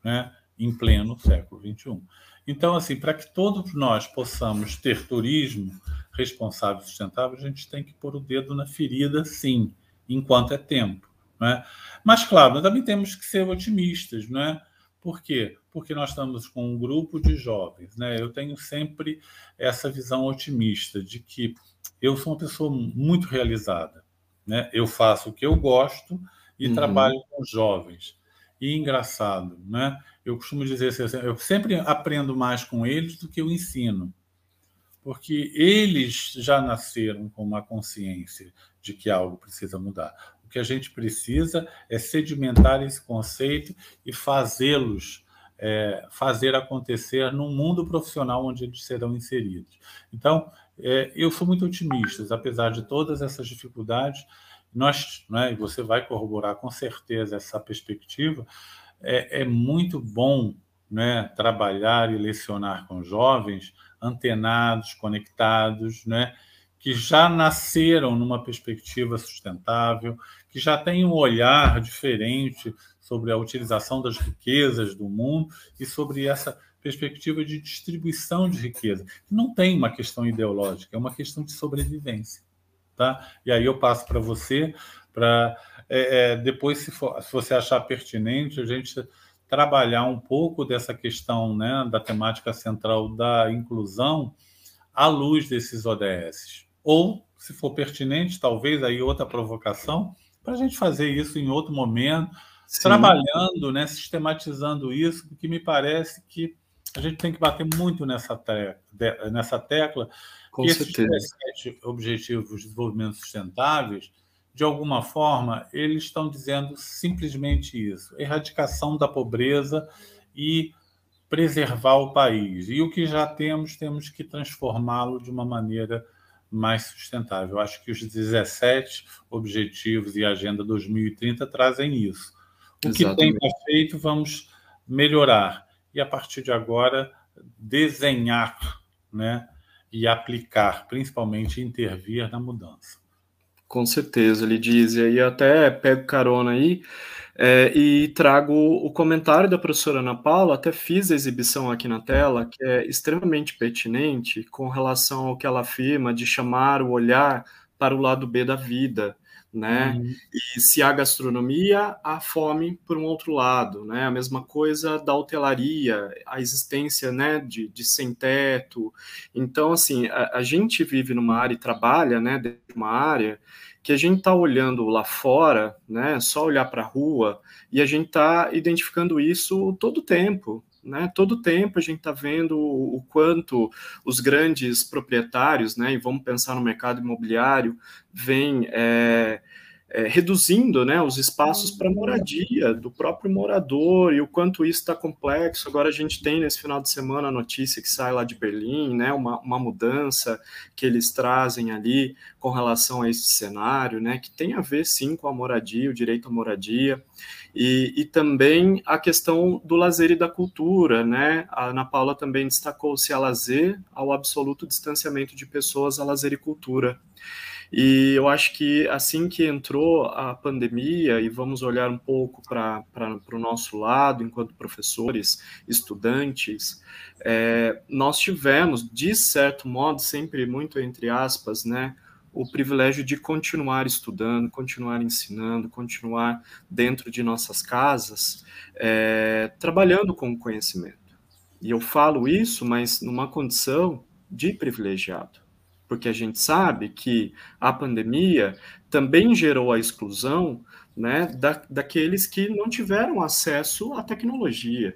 Speaker 2: né, em pleno século XXI. Então, assim, para que todos nós possamos ter turismo responsável e sustentável, a gente tem que pôr o dedo na ferida, sim, enquanto é tempo. Né? Mas, claro, nós também temos que ser otimistas, né? Por quê? Porque nós estamos com um grupo de jovens. Né? Eu tenho sempre essa visão otimista de que eu sou uma pessoa muito realizada. Né? Eu faço o que eu gosto e uhum. trabalho com jovens. E engraçado, né? eu costumo dizer assim, eu sempre aprendo mais com eles do que eu ensino. Porque eles já nasceram com uma consciência de que algo precisa mudar que a gente precisa é sedimentar esse conceito e fazê-los é, fazer acontecer no mundo profissional onde eles serão inseridos. Então, é, eu sou muito otimista, apesar de todas essas dificuldades, nós, né, você vai corroborar com certeza essa perspectiva, é, é muito bom né, trabalhar e lecionar com jovens antenados, conectados, né, que já nasceram numa perspectiva sustentável, que já têm um olhar diferente sobre a utilização das riquezas do mundo e sobre essa perspectiva de distribuição de riqueza. Não tem uma questão ideológica, é uma questão de sobrevivência. Tá? E aí eu passo para você, para é, é, depois, se, for, se você achar pertinente, a gente trabalhar um pouco dessa questão né, da temática central da inclusão à luz desses ODS ou, se for pertinente, talvez aí outra provocação, para a gente fazer isso em outro momento, Sim. trabalhando, né, sistematizando isso, porque me parece que a gente tem que bater muito nessa tecla, nessa tecla
Speaker 1: Com que certeza.
Speaker 2: esses objetivos de desenvolvimento sustentáveis, de alguma forma, eles estão dizendo simplesmente isso: erradicação da pobreza e preservar o país. E o que já temos, temos que transformá-lo de uma maneira mais sustentável. Eu acho que os 17 objetivos e a Agenda 2030 trazem isso. O Exatamente. que tem feito, vamos melhorar. E a partir de agora, desenhar né, e aplicar, principalmente intervir na mudança.
Speaker 1: Com certeza, ele diz, e aí até pego carona aí, é, e trago o comentário da professora Ana Paula, até fiz a exibição aqui na tela, que é extremamente pertinente com relação ao que ela afirma de chamar o olhar para o lado B da vida, né? Uhum. E se há gastronomia, há fome por um outro lado, né? A mesma coisa da hotelaria, a existência, né, de, de sem teto. Então, assim, a, a gente vive numa área e trabalha, né, dentro de uma área que a gente está olhando lá fora, né, só olhar para a rua, e a gente está identificando isso todo o tempo. Né, todo tempo a gente está vendo o quanto os grandes proprietários, né, e vamos pensar no mercado imobiliário, vêm é, é, reduzindo né, os espaços para moradia do próprio morador e o quanto isso está complexo. Agora a gente tem nesse final de semana a notícia que sai lá de Berlim, né, uma, uma mudança que eles trazem ali com relação a esse cenário, né, que tem a ver sim com a moradia, o direito à moradia. E, e, também a questão do lazer e da cultura, né? A Ana Paula também destacou-se a lazer ao absoluto distanciamento de pessoas a lazer e cultura. E eu acho que assim que entrou a pandemia, e vamos olhar um pouco para o nosso lado, enquanto professores, estudantes, é, nós tivemos, de certo modo, sempre muito entre aspas, né, o privilégio de continuar estudando, continuar ensinando, continuar dentro de nossas casas, é, trabalhando com o conhecimento. E eu falo isso, mas numa condição de privilegiado porque a gente sabe que a pandemia também gerou a exclusão né, da, daqueles que não tiveram acesso à tecnologia.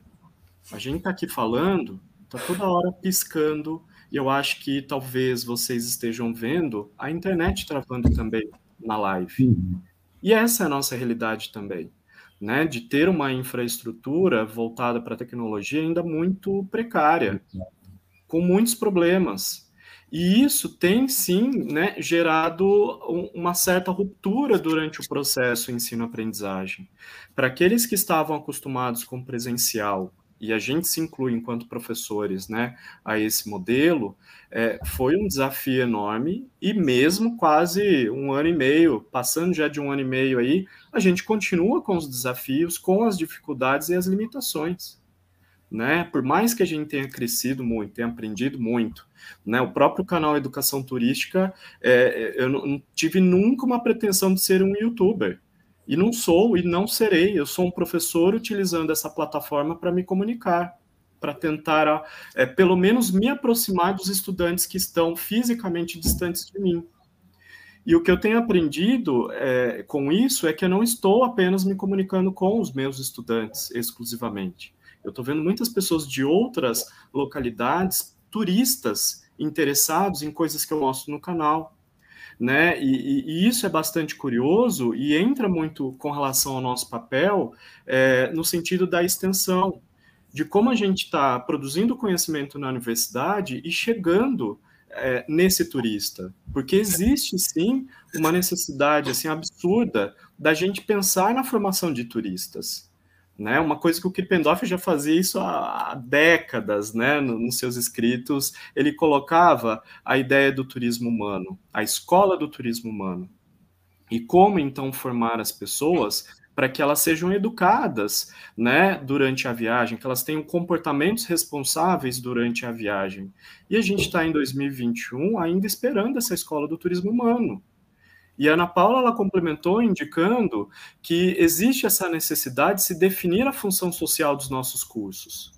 Speaker 1: A gente está aqui falando, está toda hora piscando, e eu acho que talvez vocês estejam vendo a internet travando também na live. Uhum. E essa é a nossa realidade também. Né, de ter uma infraestrutura voltada para a tecnologia ainda muito precária, com muitos problemas, e isso tem sim né, gerado uma certa ruptura durante o processo ensino-aprendizagem. Para aqueles que estavam acostumados com presencial, e a gente se inclui enquanto professores né, a esse modelo, é, foi um desafio enorme, e mesmo quase um ano e meio, passando já de um ano e meio aí, a gente continua com os desafios, com as dificuldades e as limitações né? Por mais que a gente tenha crescido muito, tenha aprendido muito, né? O próprio canal Educação Turística, é, eu não tive nunca uma pretensão de ser um youtuber. E não sou e não serei. Eu sou um professor utilizando essa plataforma para me comunicar, para tentar, é, pelo menos, me aproximar dos estudantes que estão fisicamente distantes de mim. E o que eu tenho aprendido é, com isso é que eu não estou apenas me comunicando com os meus estudantes exclusivamente. Eu estou vendo muitas pessoas de outras localidades, turistas, interessados em coisas que eu mostro no canal. Né? E, e, isso é bastante curioso e entra muito com relação ao nosso papel é, no sentido da extensão, de como a gente está produzindo conhecimento na universidade e chegando é, nesse turista, porque existe sim uma necessidade assim absurda da gente pensar na formação de turistas. Né, uma coisa que o Krippendorf já fazia isso há décadas, né, nos seus escritos, ele colocava a ideia do turismo humano, a escola do turismo humano. E como então formar as pessoas para que elas sejam educadas, né, durante a viagem, que elas tenham comportamentos responsáveis durante a viagem. E a gente está em 2021 ainda esperando essa escola do turismo humano. E a Ana Paula ela complementou indicando que existe essa necessidade de se definir a função social dos nossos cursos.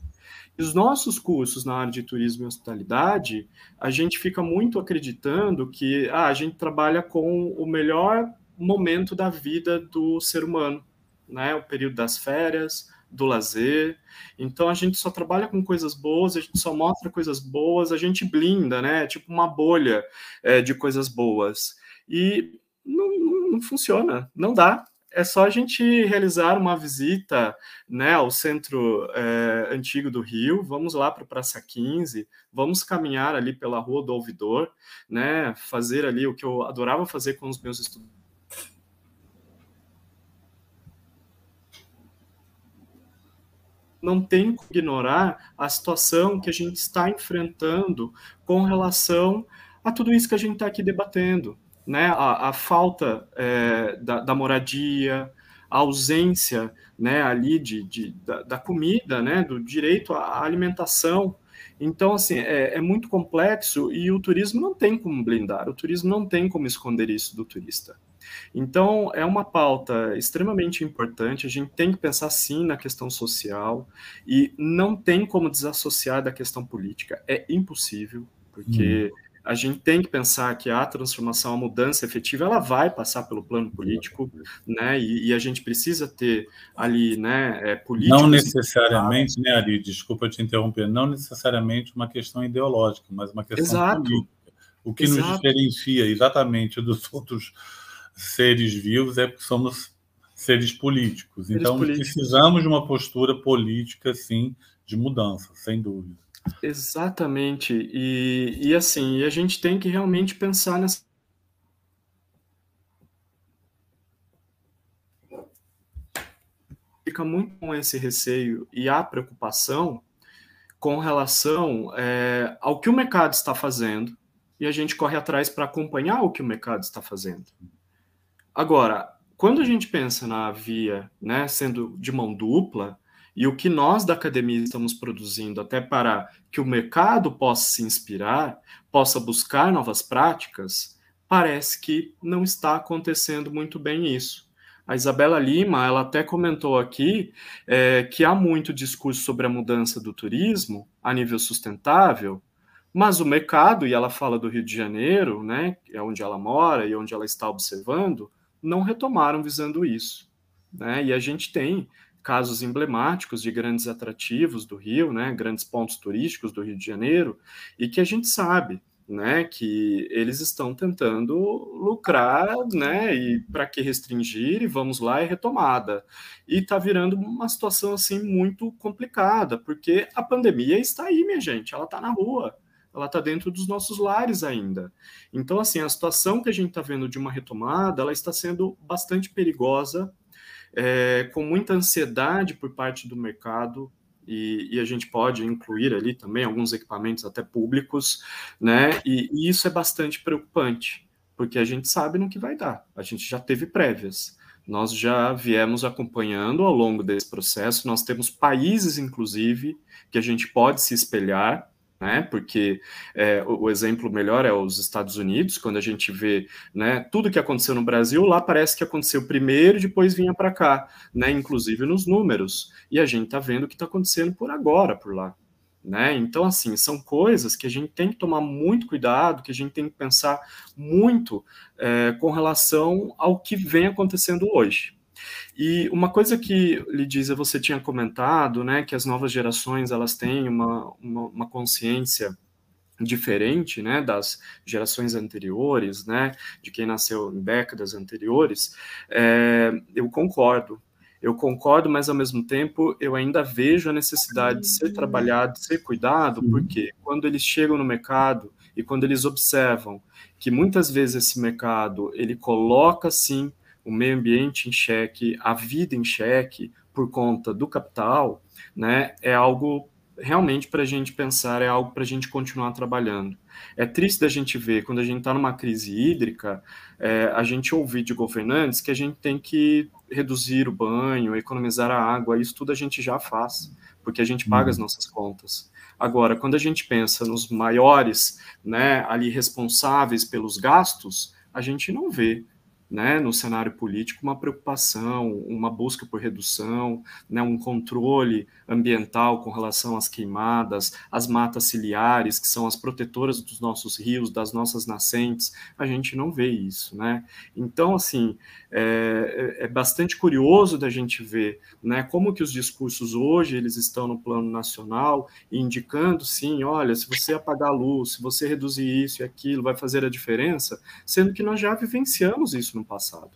Speaker 1: E os nossos cursos na área de turismo e hospitalidade, a gente fica muito acreditando que ah, a gente trabalha com o melhor momento da vida do ser humano, né? O período das férias, do lazer. Então a gente só trabalha com coisas boas, a gente só mostra coisas boas, a gente blinda, né? Tipo uma bolha é, de coisas boas. E não, não, não funciona, não dá. É só a gente realizar uma visita né, ao centro é, antigo do Rio, vamos lá para a Praça 15, vamos caminhar ali pela Rua do Ouvidor, né, fazer ali o que eu adorava fazer com os meus estudantes não tem que ignorar a situação que a gente está enfrentando com relação a tudo isso que a gente está aqui debatendo, né? A, a falta é, da, da, moradia, a ausência, né, ali de, de da, da, comida, né, do direito à alimentação. Então, assim, é, é muito complexo e o turismo não tem como blindar, o turismo não tem como esconder isso do turista. Então, é uma pauta extremamente importante. A gente tem que pensar sim na questão social e não tem como desassociar da questão política. É impossível, porque hum. A gente tem que pensar que a transformação, a mudança efetiva, ela vai passar pelo plano político, né? E, e a gente precisa ter ali, né, é, políticos.
Speaker 2: Não necessariamente, né, Ari? Desculpa te interromper. Não necessariamente uma questão ideológica, mas uma questão Exato. política. O que Exato. nos diferencia exatamente dos <laughs> outros seres vivos é porque somos seres políticos. Seres então, políticos. precisamos de uma postura política, sim, de mudança, sem dúvida.
Speaker 1: Exatamente. E, e assim, a gente tem que realmente pensar nessa. Fica muito com esse receio e a preocupação com relação é, ao que o mercado está fazendo e a gente corre atrás para acompanhar o que o mercado está fazendo. Agora, quando a gente pensa na via, né, sendo de mão dupla, e o que nós da academia estamos produzindo até para que o mercado possa se inspirar, possa buscar novas práticas, parece que não está acontecendo muito bem isso. A Isabela Lima, ela até comentou aqui é, que há muito discurso sobre a mudança do turismo a nível sustentável, mas o mercado, e ela fala do Rio de Janeiro, né, é onde ela mora e onde ela está observando, não retomaram visando isso. Né? E a gente tem casos emblemáticos de grandes atrativos do Rio, né, grandes pontos turísticos do Rio de Janeiro, e que a gente sabe né, que eles estão tentando lucrar, né, e para que restringir, e vamos lá, é retomada. E está virando uma situação assim muito complicada, porque a pandemia está aí, minha gente, ela está na rua ela está dentro dos nossos lares ainda. Então, assim, a situação que a gente está vendo de uma retomada, ela está sendo bastante perigosa, é, com muita ansiedade por parte do mercado, e, e, a gente pode incluir ali também alguns equipamentos até públicos, né? E, e, isso é bastante preocupante, porque a gente sabe no que vai dar. A gente já teve prévias. Nós já viemos acompanhando ao longo desse processo. Nós temos países, inclusive, que a gente pode se espelhar, né? Porque é, o, o, exemplo melhor é os Estados Unidos, quando a gente vê, né, tudo que aconteceu no Brasil, lá parece que aconteceu primeiro, depois vinha para cá, né? Inclusive nos números. E a gente está vendo o que está acontecendo por agora por lá. Né? Então, assim, são coisas que a gente tem que tomar muito cuidado, que a gente tem que pensar muito é, com relação ao que vem acontecendo hoje. E uma coisa que, Lidiza, você tinha comentado, né, que as novas gerações elas têm uma, uma, uma consciência diferente, né, das gerações anteriores, né, de quem nasceu em décadas anteriores, é, eu concordo. Eu concordo, mas ao mesmo tempo eu ainda vejo a necessidade de ser trabalhado, de ser cuidado, porque quando eles chegam no mercado e quando eles observam que muitas vezes esse mercado ele coloca sim o meio ambiente em xeque, a vida em xeque por conta do capital, né, é algo realmente para a gente pensar, é algo para a gente continuar trabalhando. É triste da gente ver, quando a gente está numa crise hídrica, é, a gente ouvir de governantes que a gente tem que reduzir o banho, economizar a água, isso tudo a gente já faz, porque a gente paga as uhum. nossas contas. Agora, quando a gente pensa nos maiores, né, ali responsáveis pelos gastos, a gente não vê né, no cenário político uma preocupação, uma busca por redução, né, um controle ambiental com relação às queimadas, às matas ciliares, que são as protetoras dos nossos rios, das nossas nascentes, a gente não vê isso, né? Então, assim, é, é, é bastante curioso da gente ver, né, como que os discursos hoje, eles estão no plano nacional, indicando, sim, olha, se você apagar a luz, se você reduzir isso e aquilo, vai fazer a diferença, sendo que nós já vivenciamos isso no passado.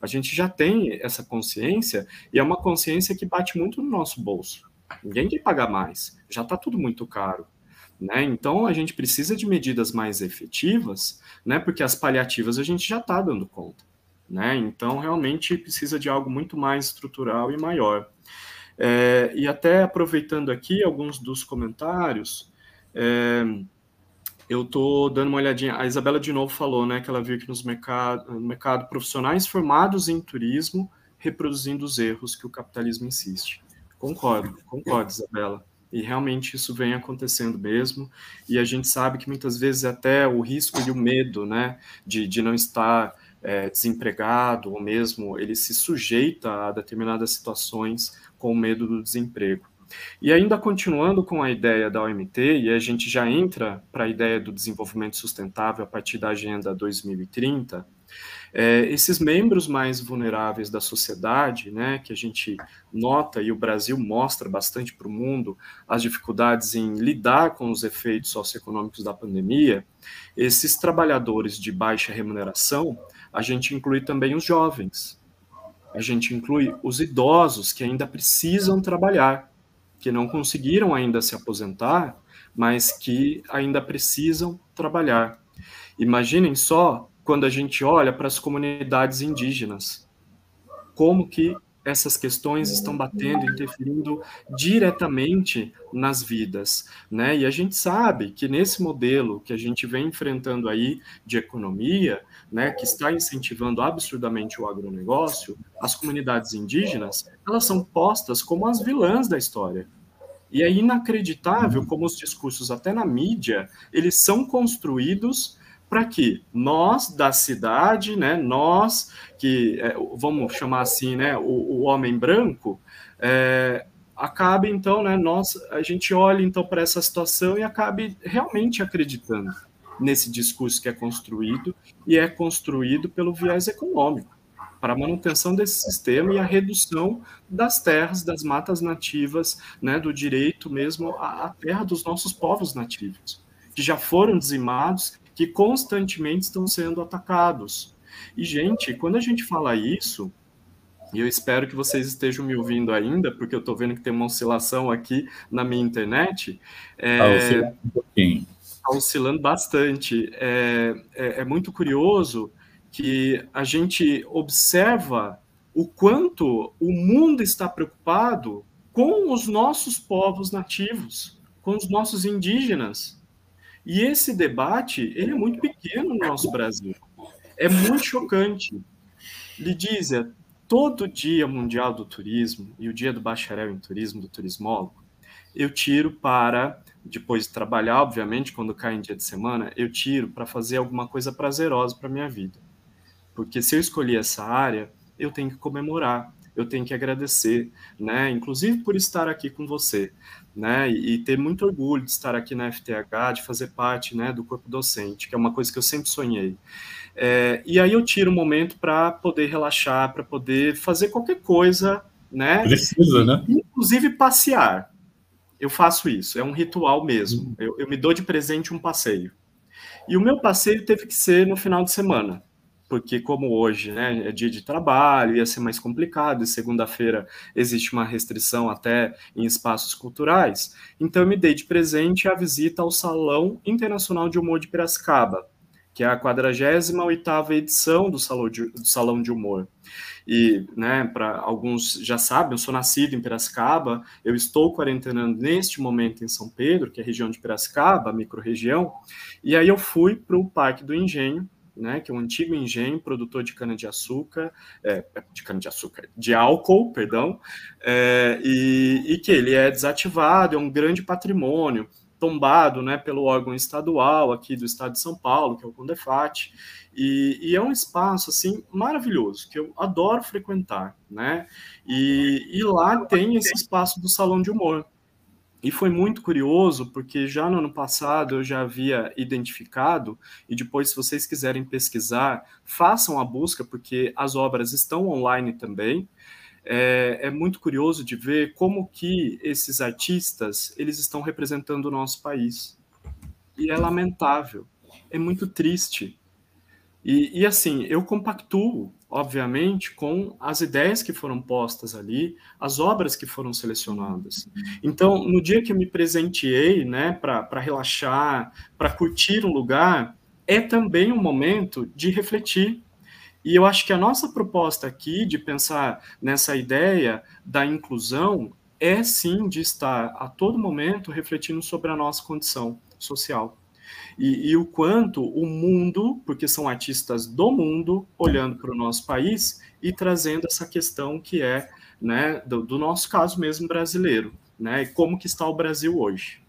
Speaker 1: A gente já tem essa consciência e é uma consciência que bate muito no nosso bolso. Ninguém quer pagar mais, já está tudo muito caro. Né? Então a gente precisa de medidas mais efetivas, né? porque as paliativas a gente já está dando conta. Né? Então realmente precisa de algo muito mais estrutural e maior. É, e até aproveitando aqui alguns dos comentários, é, eu estou dando uma olhadinha. A Isabela de novo falou, né, que ela viu que nos mercado, no mercado profissionais formados em turismo reproduzindo os erros que o capitalismo insiste. Concordo, concordo, Isabela. E realmente isso vem acontecendo mesmo. E a gente sabe que muitas vezes até o risco e o medo, né, de, de não estar é, desempregado ou mesmo ele se sujeita a determinadas situações com medo do desemprego. E ainda continuando com a ideia da OMT, e a gente já entra para a ideia do desenvolvimento sustentável a partir da Agenda 2030, é, esses membros mais vulneráveis da sociedade, né, que a gente nota e o Brasil mostra bastante para o mundo as dificuldades em lidar com os efeitos socioeconômicos da pandemia, esses trabalhadores de baixa remuneração, a gente inclui também os jovens, a gente inclui os idosos que ainda precisam trabalhar que não conseguiram ainda se aposentar, mas que ainda precisam trabalhar. Imaginem só quando a gente olha para as comunidades indígenas, como que essas questões estão batendo, interferindo diretamente nas vidas, né? E a gente sabe que nesse modelo que a gente vem enfrentando aí de economia, né, que está incentivando absurdamente o agronegócio, as comunidades indígenas, elas são postas como as vilãs da história. E é inacreditável como os discursos, até na mídia, eles são construídos para que nós da cidade, né, nós que é, vamos chamar assim, né, o, o homem branco, é, acabe então, né, nós a gente olha então para essa situação e acabe realmente acreditando nesse discurso que é construído e é construído pelo viés econômico para a manutenção desse sistema e a redução das terras, das matas nativas, né, do direito mesmo à, terra dos nossos povos nativos, que já foram dizimados, que constantemente estão sendo atacados. E, gente, quando a gente fala isso, e eu espero que vocês estejam me ouvindo ainda, porque eu estou vendo que tem uma oscilação aqui na minha internet. É, tá oscilando um pouquinho. Está oscilando bastante. É, é, é muito curioso que a gente observa o quanto o mundo está preocupado com os nossos povos nativos, com os nossos indígenas. E esse debate, ele é muito pequeno no nosso Brasil. É muito chocante. Lidízia, todo dia mundial do turismo e o dia do bacharel em turismo, do turismólogo, eu tiro para, depois de trabalhar, obviamente, quando cai em dia de semana, eu tiro para fazer alguma coisa prazerosa para minha vida. Porque se eu escolhi essa área, eu tenho que comemorar, eu tenho que agradecer, né? Inclusive por estar aqui com você, né? E, ter muito orgulho de estar aqui na FTH, de fazer parte, né, do corpo docente, que é uma coisa que eu sempre sonhei. É, e aí eu tiro um momento para poder relaxar, para poder fazer qualquer coisa, né?
Speaker 2: Precisa, né?
Speaker 1: Inclusive passear. Eu faço isso, é um ritual mesmo. Uhum. Eu, eu me dou de presente um passeio. E o meu passeio teve que ser no final de semana porque como hoje né, é dia de trabalho, ia ser mais complicado, e segunda-feira existe uma restrição até em espaços culturais, então eu me dei de presente a visita ao Salão Internacional de Humor de Piracicaba, que é a 48ª edição do Salão de, do Salão de Humor. E, né, para alguns já sabem, eu sou nascido em Piracicaba, eu estou quarentenando neste momento em São Pedro, que é a região de Piracicaba, a microrregião, e aí eu fui para o Parque do Engenho, né, que é um antigo engenho produtor de cana-de-açúcar, é, é, de cana-de-açúcar, de álcool, perdão, é, e, e, que ele é desativado, é um grande patrimônio, tombado né, pelo órgão estadual aqui do estado de São Paulo, que é o Condefat, e, e é um espaço assim maravilhoso, que eu adoro frequentar, né, e, e lá tem esse espaço do salão de humor, e foi muito curioso, porque já no ano passado eu já havia identificado, e depois, se vocês quiserem pesquisar, façam a busca, porque as obras estão online também. É, é, muito curioso de ver como que esses artistas eles estão representando o nosso país. E é lamentável, é muito triste. E, e assim, eu compactuo obviamente, com as ideias que foram postas ali, as obras que foram selecionadas. Então, no dia que eu me presenteei, né, para relaxar, para curtir um lugar, é também um momento de refletir. E eu acho que a nossa proposta aqui de pensar nessa ideia da inclusão é sim de estar a todo momento refletindo sobre a nossa condição social. E, e, o quanto o mundo, porque são artistas do mundo, olhando para o nosso país e trazendo essa questão que é né, do, do, nosso caso mesmo brasileiro, né, e como que está o Brasil hoje.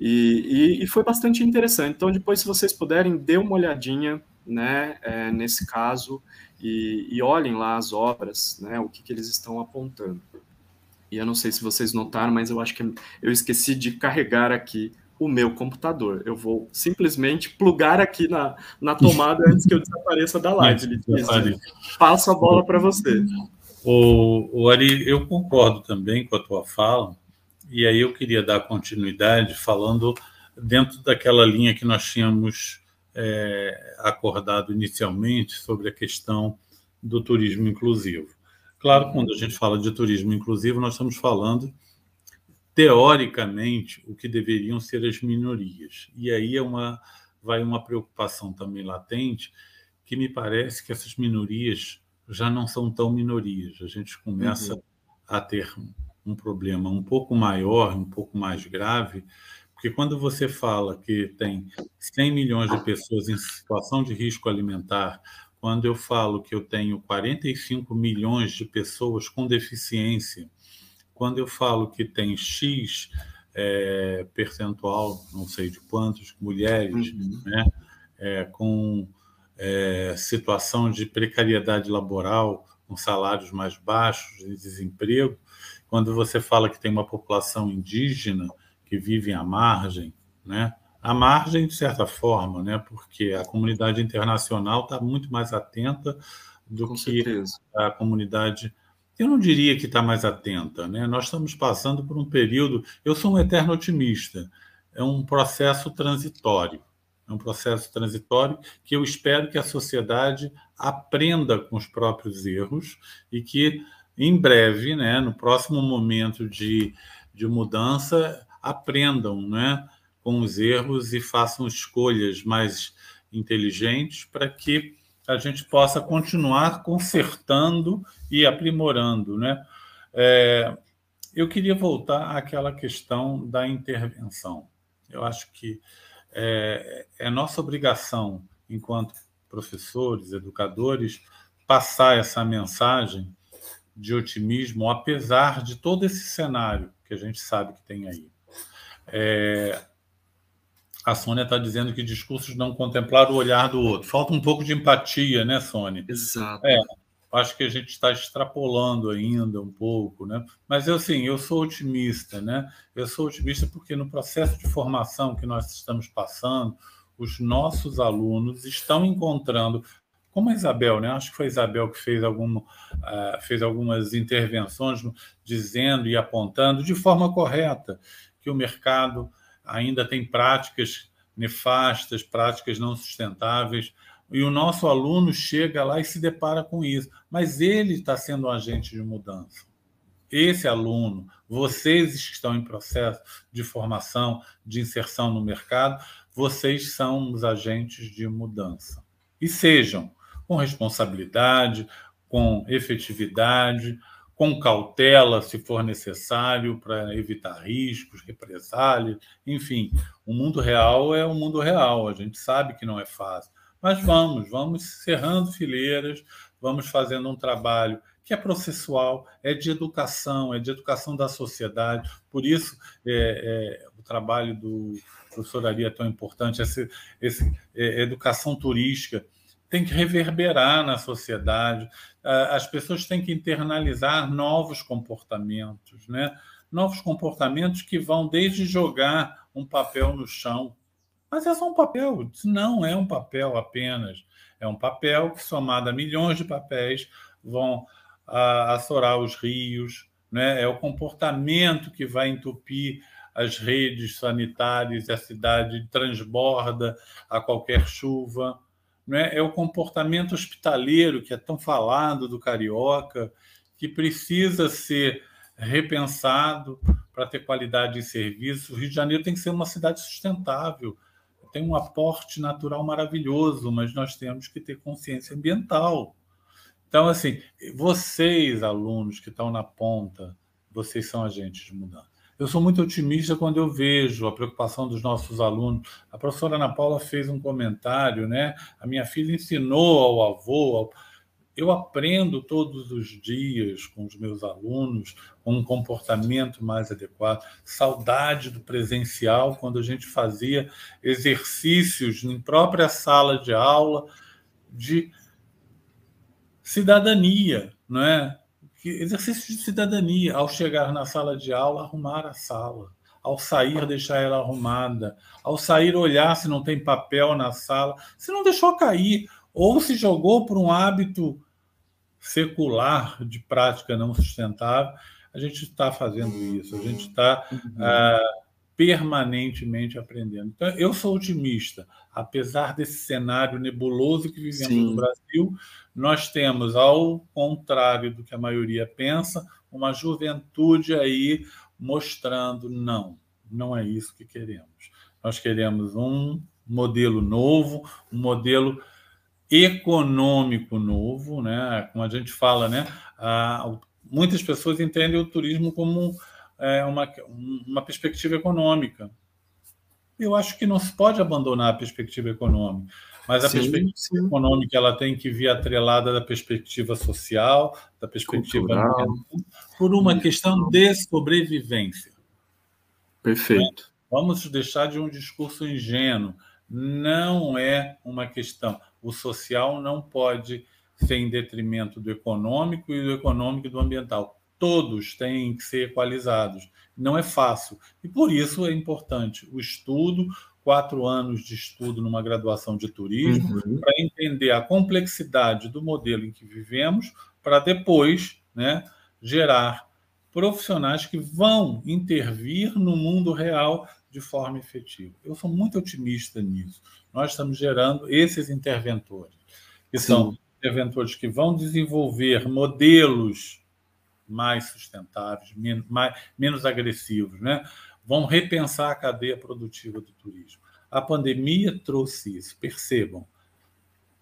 Speaker 1: E, e, e, foi bastante interessante. Então, depois, se vocês puderem, dê uma olhadinha né, é, nesse caso e, olhem lá as obras, né, o que, que eles estão apontando. E eu não sei se vocês notaram, mas eu acho que eu esqueci de carregar aqui o meu computador. Eu vou simplesmente plugar aqui na, na tomada antes que eu desapareça da live. Ele diz, passo a bola para você.
Speaker 2: O, o Ari, eu concordo também com a tua fala, e aí eu queria dar continuidade falando dentro daquela linha que nós tínhamos é, acordado inicialmente sobre a questão do turismo inclusivo. Claro, quando a gente fala de turismo inclusivo, nós estamos falando teoricamente, o que deveriam ser as minorias. E aí é uma, vai uma preocupação também latente, que me parece que essas minorias já não são tão minorias. A gente começa uhum. a ter um problema um pouco maior, um pouco mais grave, porque quando você fala que tem 100 milhões de pessoas em situação de risco alimentar, quando eu falo que eu tenho 45 milhões de pessoas com deficiência, quando eu falo que tem X é, percentual, não sei de quantos, mulheres, uhum. né, é, com é, situação de precariedade laboral, com salários mais baixos, de desemprego, quando você fala que tem uma população indígena que vive à margem, né, à margem de certa forma, né, porque a comunidade internacional está muito mais atenta do com que certeza. a comunidade eu não diria que está mais atenta. Né? Nós estamos passando por um período. Eu sou um eterno otimista. É um processo transitório. É um processo transitório que eu espero que a sociedade aprenda com os próprios erros e que, em breve, né, no próximo momento de, de mudança, aprendam né, com os erros e façam escolhas mais inteligentes para que a gente possa continuar consertando e aprimorando. Né? É, eu queria voltar àquela questão da intervenção. Eu acho que é, é nossa obrigação, enquanto professores, educadores, passar essa mensagem de otimismo, apesar de todo esse cenário que a gente sabe que tem aí. É, a Sônia está dizendo que discursos não contemplaram o olhar do outro. Falta um pouco de empatia, né, Sônia?
Speaker 1: Exato.
Speaker 2: É, acho que a gente está extrapolando ainda um pouco, né? Mas eu sim, eu sou otimista, né? Eu sou otimista porque no processo de formação que nós estamos passando, os nossos alunos estão encontrando, como a Isabel, né? Acho que foi a Isabel que fez, algum, uh, fez algumas intervenções dizendo e apontando de forma correta que o mercado ainda tem práticas nefastas, práticas não sustentáveis, e o nosso aluno chega lá e se depara com isso. Mas ele está sendo um agente de mudança. Esse aluno, vocês que estão em processo de formação, de inserção no mercado, vocês são os agentes de mudança. E sejam com responsabilidade, com efetividade, com cautela, se for necessário, para evitar riscos, represálias, enfim. O mundo real é o mundo real, a gente sabe que não é fácil. Mas vamos, vamos cerrando fileiras, vamos fazendo um trabalho que é processual, é de educação, é de educação da sociedade. Por isso, é, é, o trabalho do professor Ari é tão importante, essa, essa é, educação turística tem que reverberar na sociedade, as pessoas têm que internalizar novos comportamentos, né? novos comportamentos que vão desde jogar um papel no chão. Mas é só um papel, não é um papel apenas. É um papel que, somado a milhões de papéis, vão assorar os rios. Né? É o comportamento que vai entupir as redes sanitárias, a cidade transborda a qualquer chuva né? é o comportamento hospitaleiro que é tão falado do carioca, que precisa ser repensado para ter qualidade de serviço. O Rio de Janeiro tem que ser uma cidade sustentável, tem um aporte natural maravilhoso, mas nós temos que ter consciência ambiental. Então, assim, vocês, alunos que estão na ponta, vocês são agentes de mudança. Eu sou muito otimista quando eu vejo a preocupação dos nossos alunos. A professora Ana Paula fez um comentário, né? A minha filha ensinou ao avô. Ao... Eu aprendo todos os dias com os meus alunos um comportamento mais adequado. Saudade do presencial, quando a gente fazia exercícios em própria sala de aula de cidadania, não é? Exercício de cidadania, ao chegar na sala de aula, arrumar a sala, ao sair, deixar ela arrumada, ao sair, olhar se não tem papel na sala, se não deixou cair, ou se jogou por um hábito secular de prática não sustentável, a gente está fazendo isso, a gente está uhum. uh, permanentemente aprendendo. Então, eu sou otimista, apesar desse cenário nebuloso que vivemos Sim. no Brasil, nós temos, ao contrário do que a maioria pensa, uma juventude aí mostrando não, não é isso que queremos. Nós queremos um modelo novo, um modelo econômico novo, né? Como a gente fala, né? Ah, muitas pessoas entendem o turismo como é, uma, uma perspectiva econômica. Eu acho que não se pode abandonar a perspectiva econômica. Mas a sim, perspectiva sim. econômica ela tem que vir atrelada da perspectiva social, da perspectiva por uma questão de sobrevivência.
Speaker 1: Perfeito.
Speaker 2: Vamos deixar de um discurso ingênuo. Não é uma questão. O social não pode ser em detrimento do econômico e do econômico e do ambiental. Todos têm que ser equalizados. Não é fácil. E por isso é importante o estudo, quatro anos de estudo numa graduação de turismo uhum. para entender a complexidade do modelo em que vivemos, para depois né, gerar profissionais que vão intervir no mundo real de forma efetiva. Eu sou muito otimista nisso. Nós estamos gerando esses interventores, que Sim. são interventores que vão desenvolver modelos mais sustentáveis, menos, mais, menos agressivos, né? vão repensar a cadeia produtiva do turismo. A pandemia trouxe isso, percebam.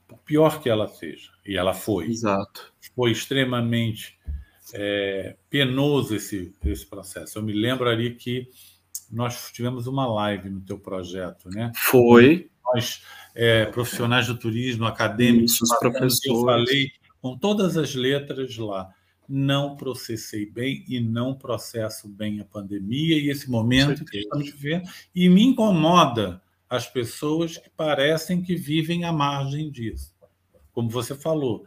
Speaker 2: Por pior que ela seja, e ela foi.
Speaker 1: Exato.
Speaker 2: Foi extremamente é, penoso esse, esse processo. Eu me lembro ali que nós tivemos uma live no teu projeto, né?
Speaker 1: Foi.
Speaker 2: Nós, é, profissionais do turismo, acadêmicos,
Speaker 1: Isso, os professores.
Speaker 2: eu falei com todas as letras lá. Não processei bem e não processo bem a pandemia e esse momento que estamos vivendo, e me incomoda as pessoas que parecem que vivem à margem disso. Como você falou,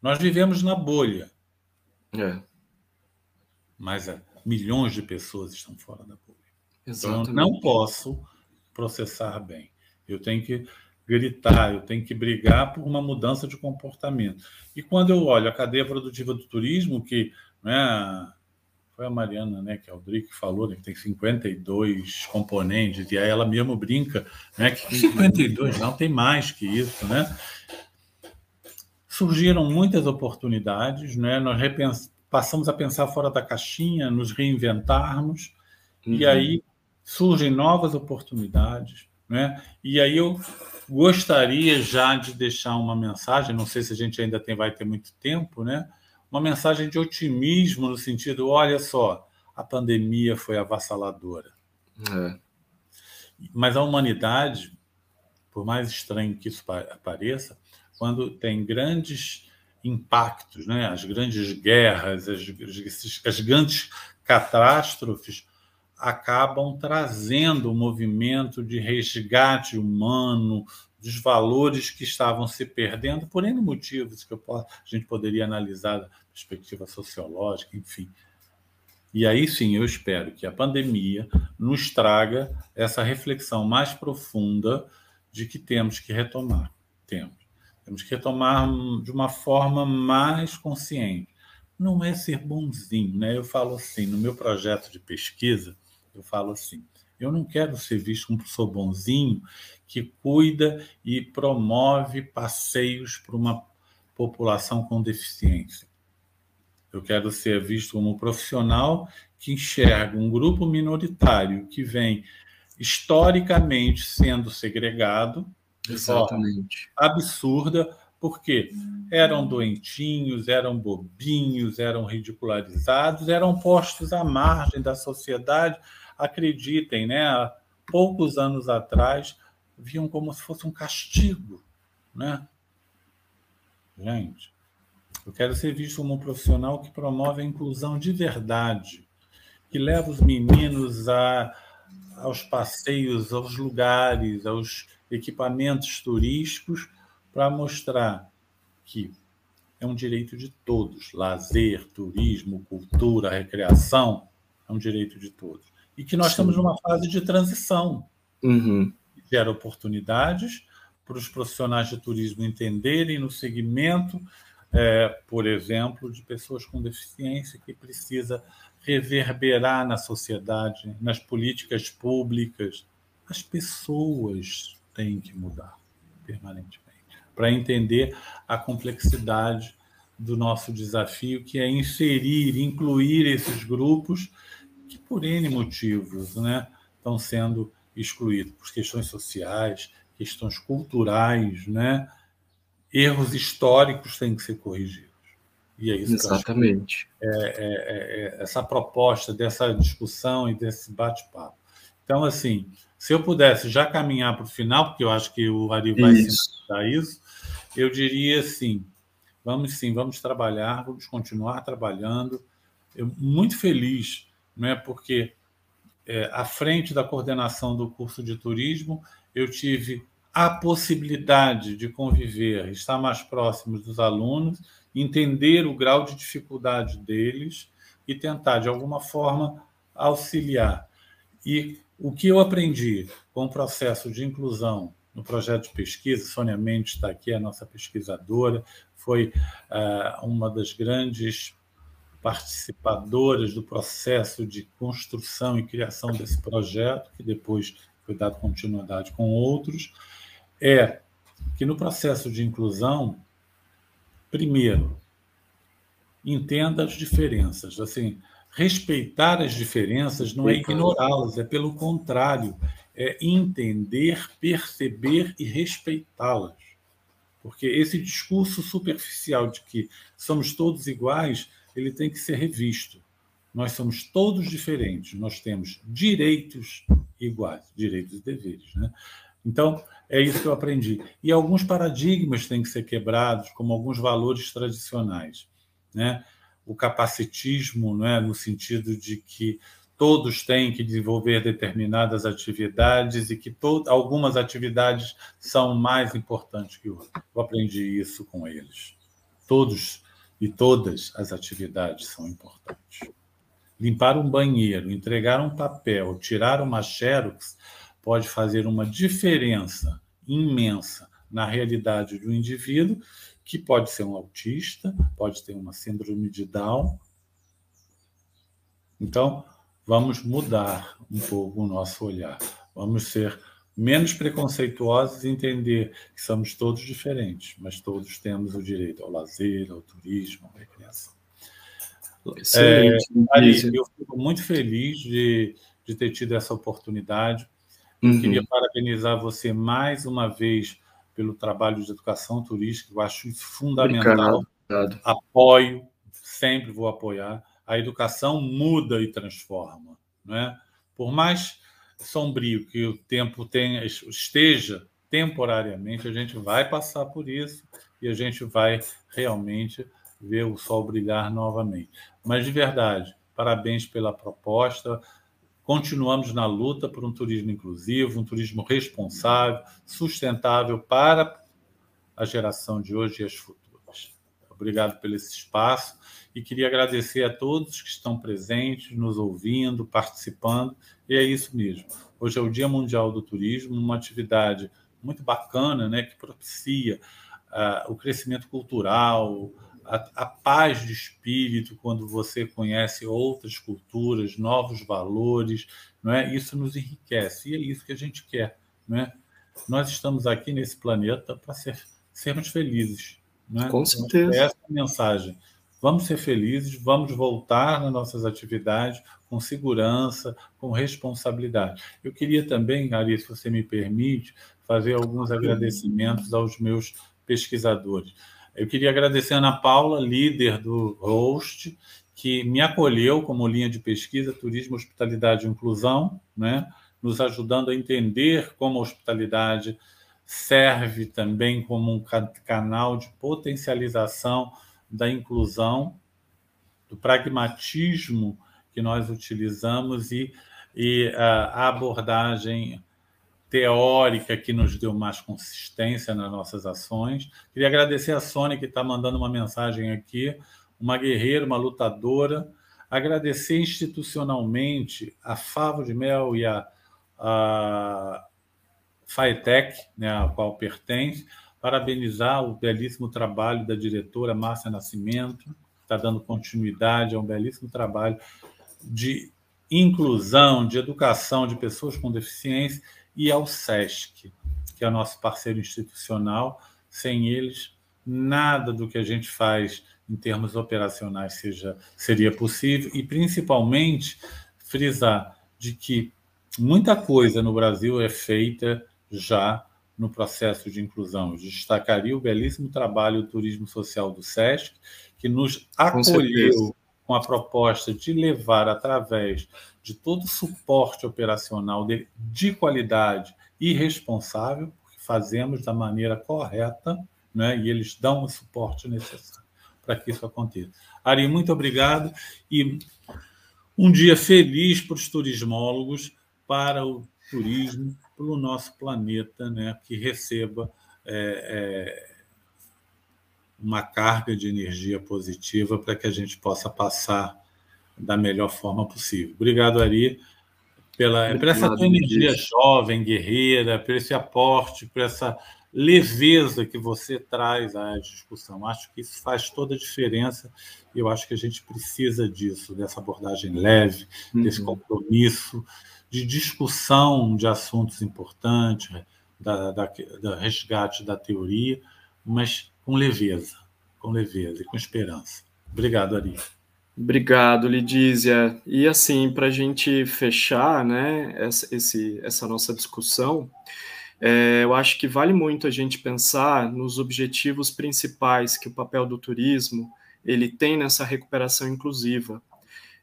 Speaker 2: nós vivemos na bolha. É. Mas é, milhões de pessoas estão fora da bolha. Exatamente. Então, eu não posso processar bem. Eu tenho que gritar, eu tenho que brigar por uma mudança de comportamento. E quando eu olho a cadeia produtiva do turismo, que né, foi a Mariana, né, que é o Drick, que falou né, que tem 52 componentes, e aí ela mesmo brinca né, que <laughs> 52 não tem mais que isso, né? Surgiram muitas oportunidades, né? Nós repens... passamos a pensar fora da caixinha, nos reinventarmos, uhum. e aí surgem novas oportunidades, né? E aí eu gostaria já de deixar uma mensagem, não sei se a gente ainda tem, vai ter muito tempo, né? Uma mensagem de otimismo no sentido, olha só, a pandemia foi avassaladora. É. Mas a humanidade, por mais estranho que isso pareça, quando tem grandes impactos, né? as grandes guerras, as, as grandes catástrofes, acabam trazendo o movimento de resgate humano dos valores que estavam se perdendo por N motivos que posso, a gente poderia analisar da perspectiva sociológica, enfim. E aí sim, eu espero que a pandemia nos traga essa reflexão mais profunda de que temos que retomar. Temos. Temos que retomar de uma forma mais consciente. Não é ser bonzinho, né? Eu falo assim, no meu projeto de pesquisa, eu falo assim: eu não quero ser visto como professor bonzinho que cuida e promove passeios para uma população com deficiência. Eu quero ser visto como um profissional que enxerga um grupo minoritário que vem historicamente sendo segregado Exatamente. absurda, porque eram doentinhos, eram bobinhos, eram ridicularizados, eram postos à margem da sociedade acreditem, né? Há poucos anos atrás viam como se fosse um castigo, né? Gente, eu quero ser visto como um profissional que promove a inclusão de verdade, que leva os meninos a, aos passeios, aos lugares, aos equipamentos turísticos para mostrar que é um direito de todos. Lazer, turismo, cultura, recreação é um direito de todos e que nós Sim. estamos numa fase de transição. Uhum. Gera oportunidades para os profissionais de turismo entenderem no segmento, é, por exemplo, de pessoas com deficiência que precisa reverberar na sociedade, nas políticas públicas. As pessoas têm que mudar permanentemente para entender a complexidade do nosso desafio, que é inserir, incluir esses grupos que por N motivos né, estão sendo excluídos, por questões sociais, questões culturais, né? erros históricos têm que ser corrigidos.
Speaker 1: E é isso Exatamente.
Speaker 2: É, é, é, é, essa proposta dessa discussão e desse bate-papo. Então, assim, se eu pudesse já caminhar para o final, porque eu acho que o Ari vai isso. isso, eu diria assim: vamos sim, vamos trabalhar, vamos continuar trabalhando. Eu muito feliz né, porque é, à frente da coordenação do curso de turismo, eu tive a possibilidade de conviver, estar mais próximo dos alunos, entender o grau de dificuldade deles e tentar, de alguma forma, auxiliar. E o que eu aprendi com o processo de inclusão no projeto de pesquisa, Sônia Mendes está aqui, a nossa pesquisadora, foi uh, uma das grandes participadoras do processo de construção e criação desse projeto, que depois foi dado continuidade com outros, é que no processo de inclusão, primeiro, entenda as diferenças. Assim, respeitar as diferenças não é ignorá-las, é pelo contrário, é entender, perceber e respeitá-las. Porque esse discurso superficial de que somos todos iguais ele tem que ser revisto. Nós somos todos diferentes, nós temos direitos iguais, direitos e deveres. Né? Então, é isso que eu aprendi. E alguns paradigmas têm que ser quebrados, como alguns valores tradicionais. Né? O capacitismo, não é? no sentido de que todos têm que desenvolver determinadas atividades e que algumas atividades são mais importantes que outras. Eu aprendi isso com eles. Todos e todas as atividades são importantes. Limpar um banheiro, entregar um papel, tirar uma xerox pode fazer uma diferença imensa na realidade do indivíduo, que pode ser um autista, pode ter uma síndrome de Down. Então, vamos mudar um pouco o nosso olhar. Vamos ser menos preconceituosos e entender que somos todos diferentes, mas todos temos o direito ao lazer, ao turismo, à recreação. É, Ari, eu fico muito feliz de, de ter tido essa oportunidade. Uhum. Queria parabenizar você mais uma vez pelo trabalho de educação turística, eu acho isso fundamental. Obrigado. Apoio, sempre vou apoiar a educação muda e transforma. Né? Por mais sombrio que o tempo tenha, esteja temporariamente, a gente vai passar por isso e a gente vai realmente ver o sol brilhar novamente. Mas, de verdade, parabéns pela proposta. Continuamos na luta por um turismo inclusivo, um turismo responsável, sustentável para a geração de hoje e as futuras. Obrigado pelo esse espaço e queria agradecer a todos que estão presentes, nos ouvindo, participando. E é isso mesmo. Hoje é o Dia Mundial do Turismo, uma atividade muito bacana, né, que propicia uh, o crescimento cultural, a, a, paz de espírito quando você conhece outras culturas, novos valores, não é? Isso nos enriquece e é isso que a gente quer, não é? Nós estamos aqui nesse planeta para ser, sermos felizes, não é?
Speaker 1: Com certeza.
Speaker 2: Essa é a mensagem Vamos ser felizes, vamos voltar nas nossas atividades com segurança, com responsabilidade. Eu queria também, Ari, se você me permite, fazer alguns agradecimentos aos meus pesquisadores. Eu queria agradecer a Ana Paula, líder do host, que me acolheu como linha de pesquisa Turismo, Hospitalidade e Inclusão, né? nos ajudando a entender como a hospitalidade serve também como um canal de potencialização da inclusão, do pragmatismo que nós utilizamos e, e a abordagem teórica que nos deu mais consistência nas nossas ações. Queria agradecer a Sônia que está mandando uma mensagem aqui, uma guerreira, uma lutadora. Agradecer institucionalmente a Favo de Mel e a, a FAETEC, né, a qual pertence, parabenizar o belíssimo trabalho da diretora Márcia Nascimento, está dando continuidade a um belíssimo trabalho de inclusão, de educação de pessoas com deficiência, e ao SESC, que é o nosso parceiro institucional. Sem eles, nada do que a gente faz em termos operacionais seja, seria possível, e principalmente frisar de que muita coisa no Brasil é feita já no processo de inclusão. Eu destacaria o belíssimo trabalho do turismo social do SESC, que nos acolheu com, a proposta de levar, através de todo o suporte operacional de, de qualidade e responsável, que fazemos da maneira correta, né? e eles dão o suporte necessário para que isso aconteça. Ari, muito obrigado e um dia feliz para os turismólogos, para o turismo para o nosso planeta, né, que receba é, é, uma carga de energia positiva para que a gente possa passar da melhor forma possível. Obrigado, Ari, pela, por essa tua energia jovem, guerreira, por esse aporte, por essa leveza que você traz à discussão. Acho que isso faz toda a diferença e eu acho que a gente precisa disso, dessa abordagem leve, uhum. desse compromisso de discussão de assuntos importantes, da, da, da resgate da teoria, mas com leveza, com leveza e com esperança. Obrigado, Ari.
Speaker 1: Obrigado, Lidízia. E assim, para a gente fechar né, essa, esse, essa nossa discussão, é, eu acho que vale muito a gente pensar nos objetivos principais que o papel do turismo ele tem nessa recuperação inclusiva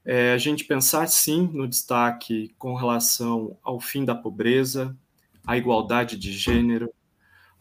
Speaker 1: é, a gente pensar sim no destaque com relação ao fim da pobreza, à igualdade de gênero,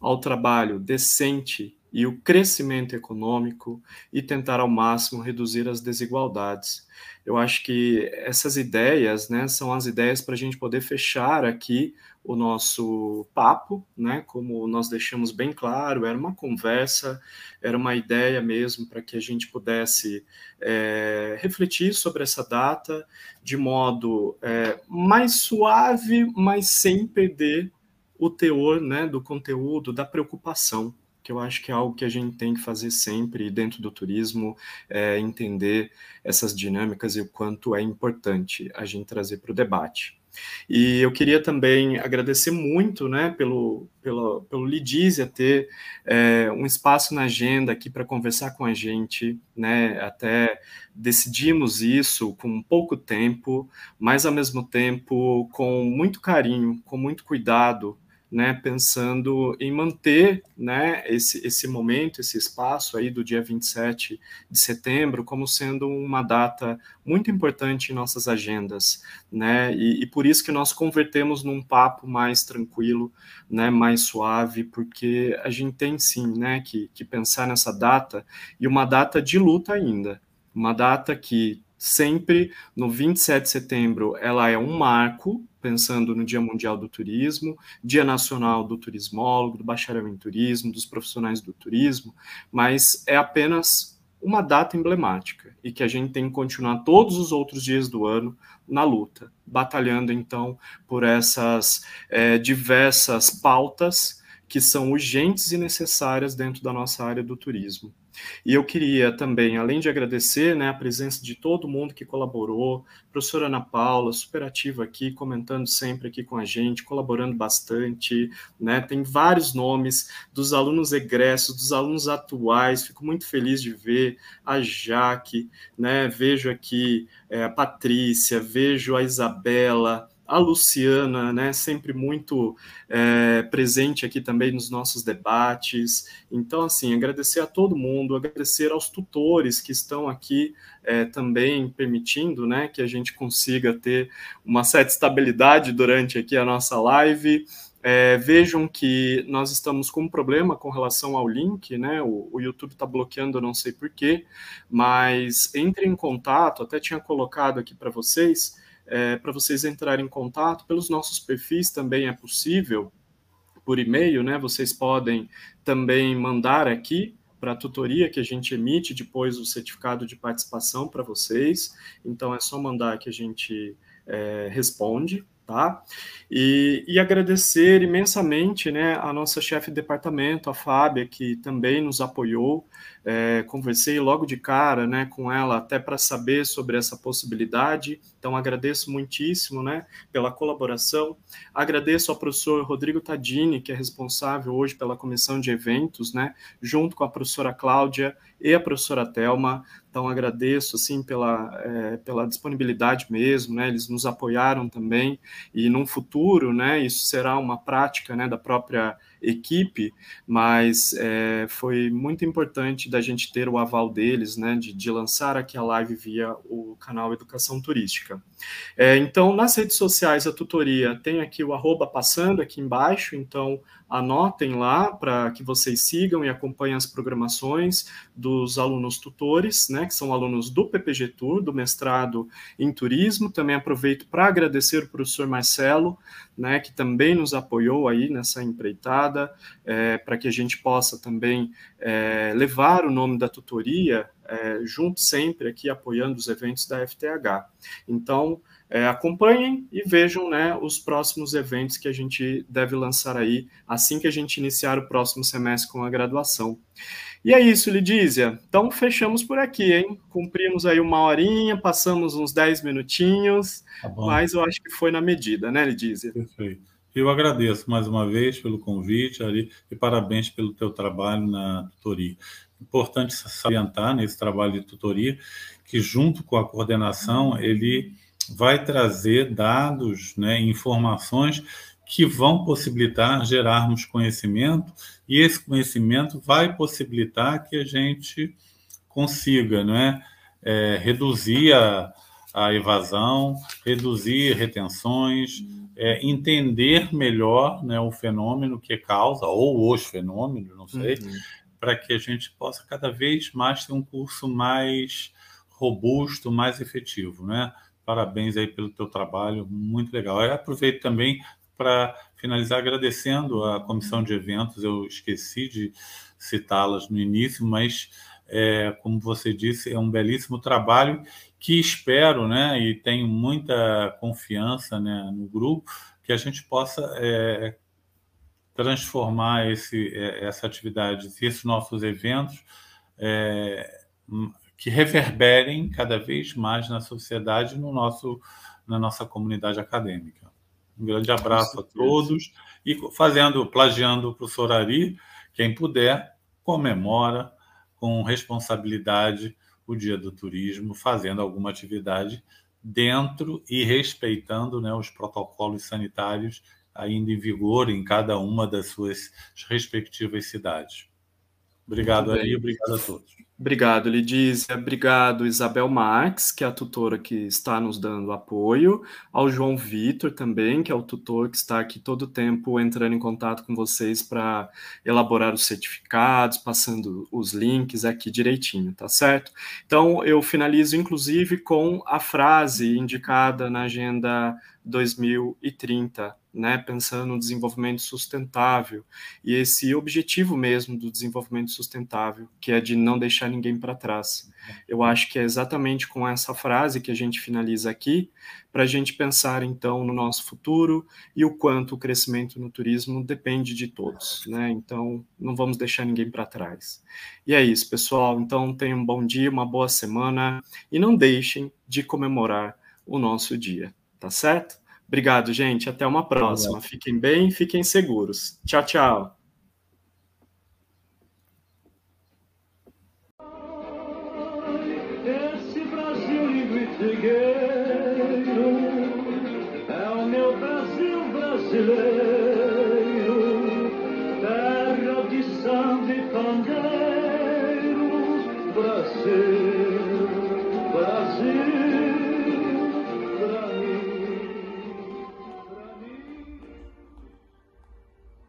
Speaker 1: ao trabalho decente e o crescimento econômico e tentar ao máximo reduzir as desigualdades. Eu acho que essas ideias, né, são as ideias para a gente poder fechar aqui o nosso papo, né? Como nós deixamos bem claro, era uma conversa, era uma ideia mesmo para que a gente pudesse é, refletir sobre essa data de modo é, mais suave, mas sem perder o teor, né, do conteúdo, da preocupação que eu acho que é algo que a gente tem que fazer sempre dentro do turismo, é entender essas dinâmicas e o quanto é importante a gente trazer para o debate. E eu queria também agradecer muito né, pelo, pelo, pelo Lidísia ter é, um espaço na agenda aqui para conversar com a gente, né, até decidimos isso com pouco tempo, mas ao mesmo tempo com muito carinho, com muito cuidado, né, pensando em manter né, esse, esse momento, esse espaço aí do dia 27 de setembro como sendo uma data muito importante em nossas agendas, né, e, e por isso que nós convertemos num papo mais tranquilo, né, mais suave, porque a gente tem sim, né, que, que pensar nessa data, e uma data de luta ainda, uma data que sempre no 27 de setembro ela é um marco, pensando no Dia Mundial do Turismo, Dia Nacional do Turismólogo, do Bacharel em Turismo, dos profissionais do turismo, mas é apenas uma data emblemática e que a gente tem que continuar todos os outros dias do ano na luta, batalhando então por essas é, diversas pautas que são urgentes e necessárias dentro da nossa área do turismo. E eu queria também, além de agradecer né, a presença de todo mundo que colaborou, professora Ana Paula, super ativa aqui, comentando sempre aqui com a gente, colaborando bastante, né, tem vários nomes dos alunos egressos, dos alunos atuais, fico muito feliz de ver a Jaque, né, vejo aqui é, a Patrícia, vejo a Isabela, a Luciana, né, sempre muito é, presente aqui também nos nossos debates. Então, assim, agradecer a todo mundo, agradecer aos tutores que estão aqui é, também permitindo, né, que a gente consiga ter uma certa estabilidade durante aqui a nossa live. É, vejam que nós estamos com um problema com relação ao link, né? O, o YouTube está bloqueando, eu não sei porquê, mas entre em contato, até tinha colocado aqui para vocês é, para vocês entrarem em contato. Pelos nossos perfis também é possível, por e-mail, né? Vocês podem também mandar aqui para a tutoria que a gente emite depois o certificado de participação para vocês. Então é só mandar que a gente é, responde, tá? E, e, agradecer imensamente, né, a nossa chefe de departamento, a Fábia, que também nos apoiou é, conversei logo de cara né, com ela até para saber sobre essa possibilidade. Então, agradeço muitíssimo né, pela colaboração. Agradeço ao professor Rodrigo Tadini, que é responsável hoje pela comissão de eventos, né, junto com a professora Cláudia e a professora Telma. Então, agradeço assim, pela, é, pela disponibilidade mesmo, né, eles nos apoiaram também. E, num futuro, né, isso será uma prática né, da própria equipe, mas é, foi muito importante da gente ter o aval deles, né, de, de lançar aqui a live via o canal Educação Turística. É, então, nas redes sociais, a tutoria tem aqui o arroba passando aqui embaixo, então anotem lá para que vocês sigam e acompanhem as programações dos alunos tutores, né, que são alunos do PPG Tour, do mestrado em turismo. Também aproveito para agradecer o professor Marcelo, né, que também nos apoiou aí nessa empreitada, é, para que a gente possa também é, levar o nome da tutoria é, junto sempre aqui apoiando os eventos da FTH. Então, é, acompanhem e vejam né, os próximos eventos que a gente deve lançar aí assim que a gente iniciar o próximo semestre com a graduação. E é isso, Lidísia. Então, fechamos por aqui, hein? Cumprimos aí uma horinha, passamos uns 10 minutinhos, tá mas eu acho que foi na medida, né, Lidísia?
Speaker 2: Perfeito. Eu agradeço mais uma vez pelo convite ali e parabéns pelo teu trabalho na tutoria. Importante salientar nesse trabalho de tutoria que junto com a coordenação ele vai trazer dados, né, informações que vão possibilitar gerarmos conhecimento e esse conhecimento vai possibilitar que a gente consiga né, é, reduzir a, a, evasão, reduzir retenções, é, entender melhor né, o fenômeno que causa, ou os fenômenos, não sei, uhum. para que a gente possa cada vez mais ter um curso mais robusto, mais efetivo, né? Parabéns aí pelo teu trabalho, muito legal. Eu aproveito também para finalizar agradecendo a comissão de eventos. Eu esqueci de citá-las no início, mas é, como você disse, é um belíssimo trabalho que espero, né, e tenho muita confiança né, no grupo, que a gente possa é, transformar esse, é, essa atividade, esses nossos eventos, é, que reverberem cada vez mais na sociedade, no nosso, na nossa comunidade acadêmica. Um grande abraço a todos e fazendo, plagiando o professor Ari, quem puder, comemora com responsabilidade o Dia do Turismo, fazendo alguma atividade dentro e respeitando né, os protocolos sanitários ainda em vigor em cada uma das suas respectivas cidades. Obrigado aí, obrigado a todos.
Speaker 1: Obrigado, Lidízia. Obrigado, Isabel Marques, que é a tutora que está nos dando apoio. Ao João Vitor também, que é o tutor que está aqui todo tempo entrando em contato com vocês para elaborar os certificados, passando os links aqui direitinho, tá certo? Então, eu finalizo, inclusive, com a frase indicada na Agenda 2030 né, pensando no desenvolvimento sustentável e esse objetivo mesmo do desenvolvimento sustentável, que é de não deixar ninguém para trás. Eu acho que é exatamente com essa frase que a gente finaliza aqui, para a gente pensar então no nosso futuro e o quanto o crescimento no turismo depende de todos, né? Então, não vamos deixar ninguém para trás. E é isso, pessoal. Então, tenham um bom dia, uma boa semana e não deixem de comemorar o nosso dia, tá certo? Obrigado, gente. Até uma próxima. Fiquem bem, fiquem seguros. Tchau, tchau.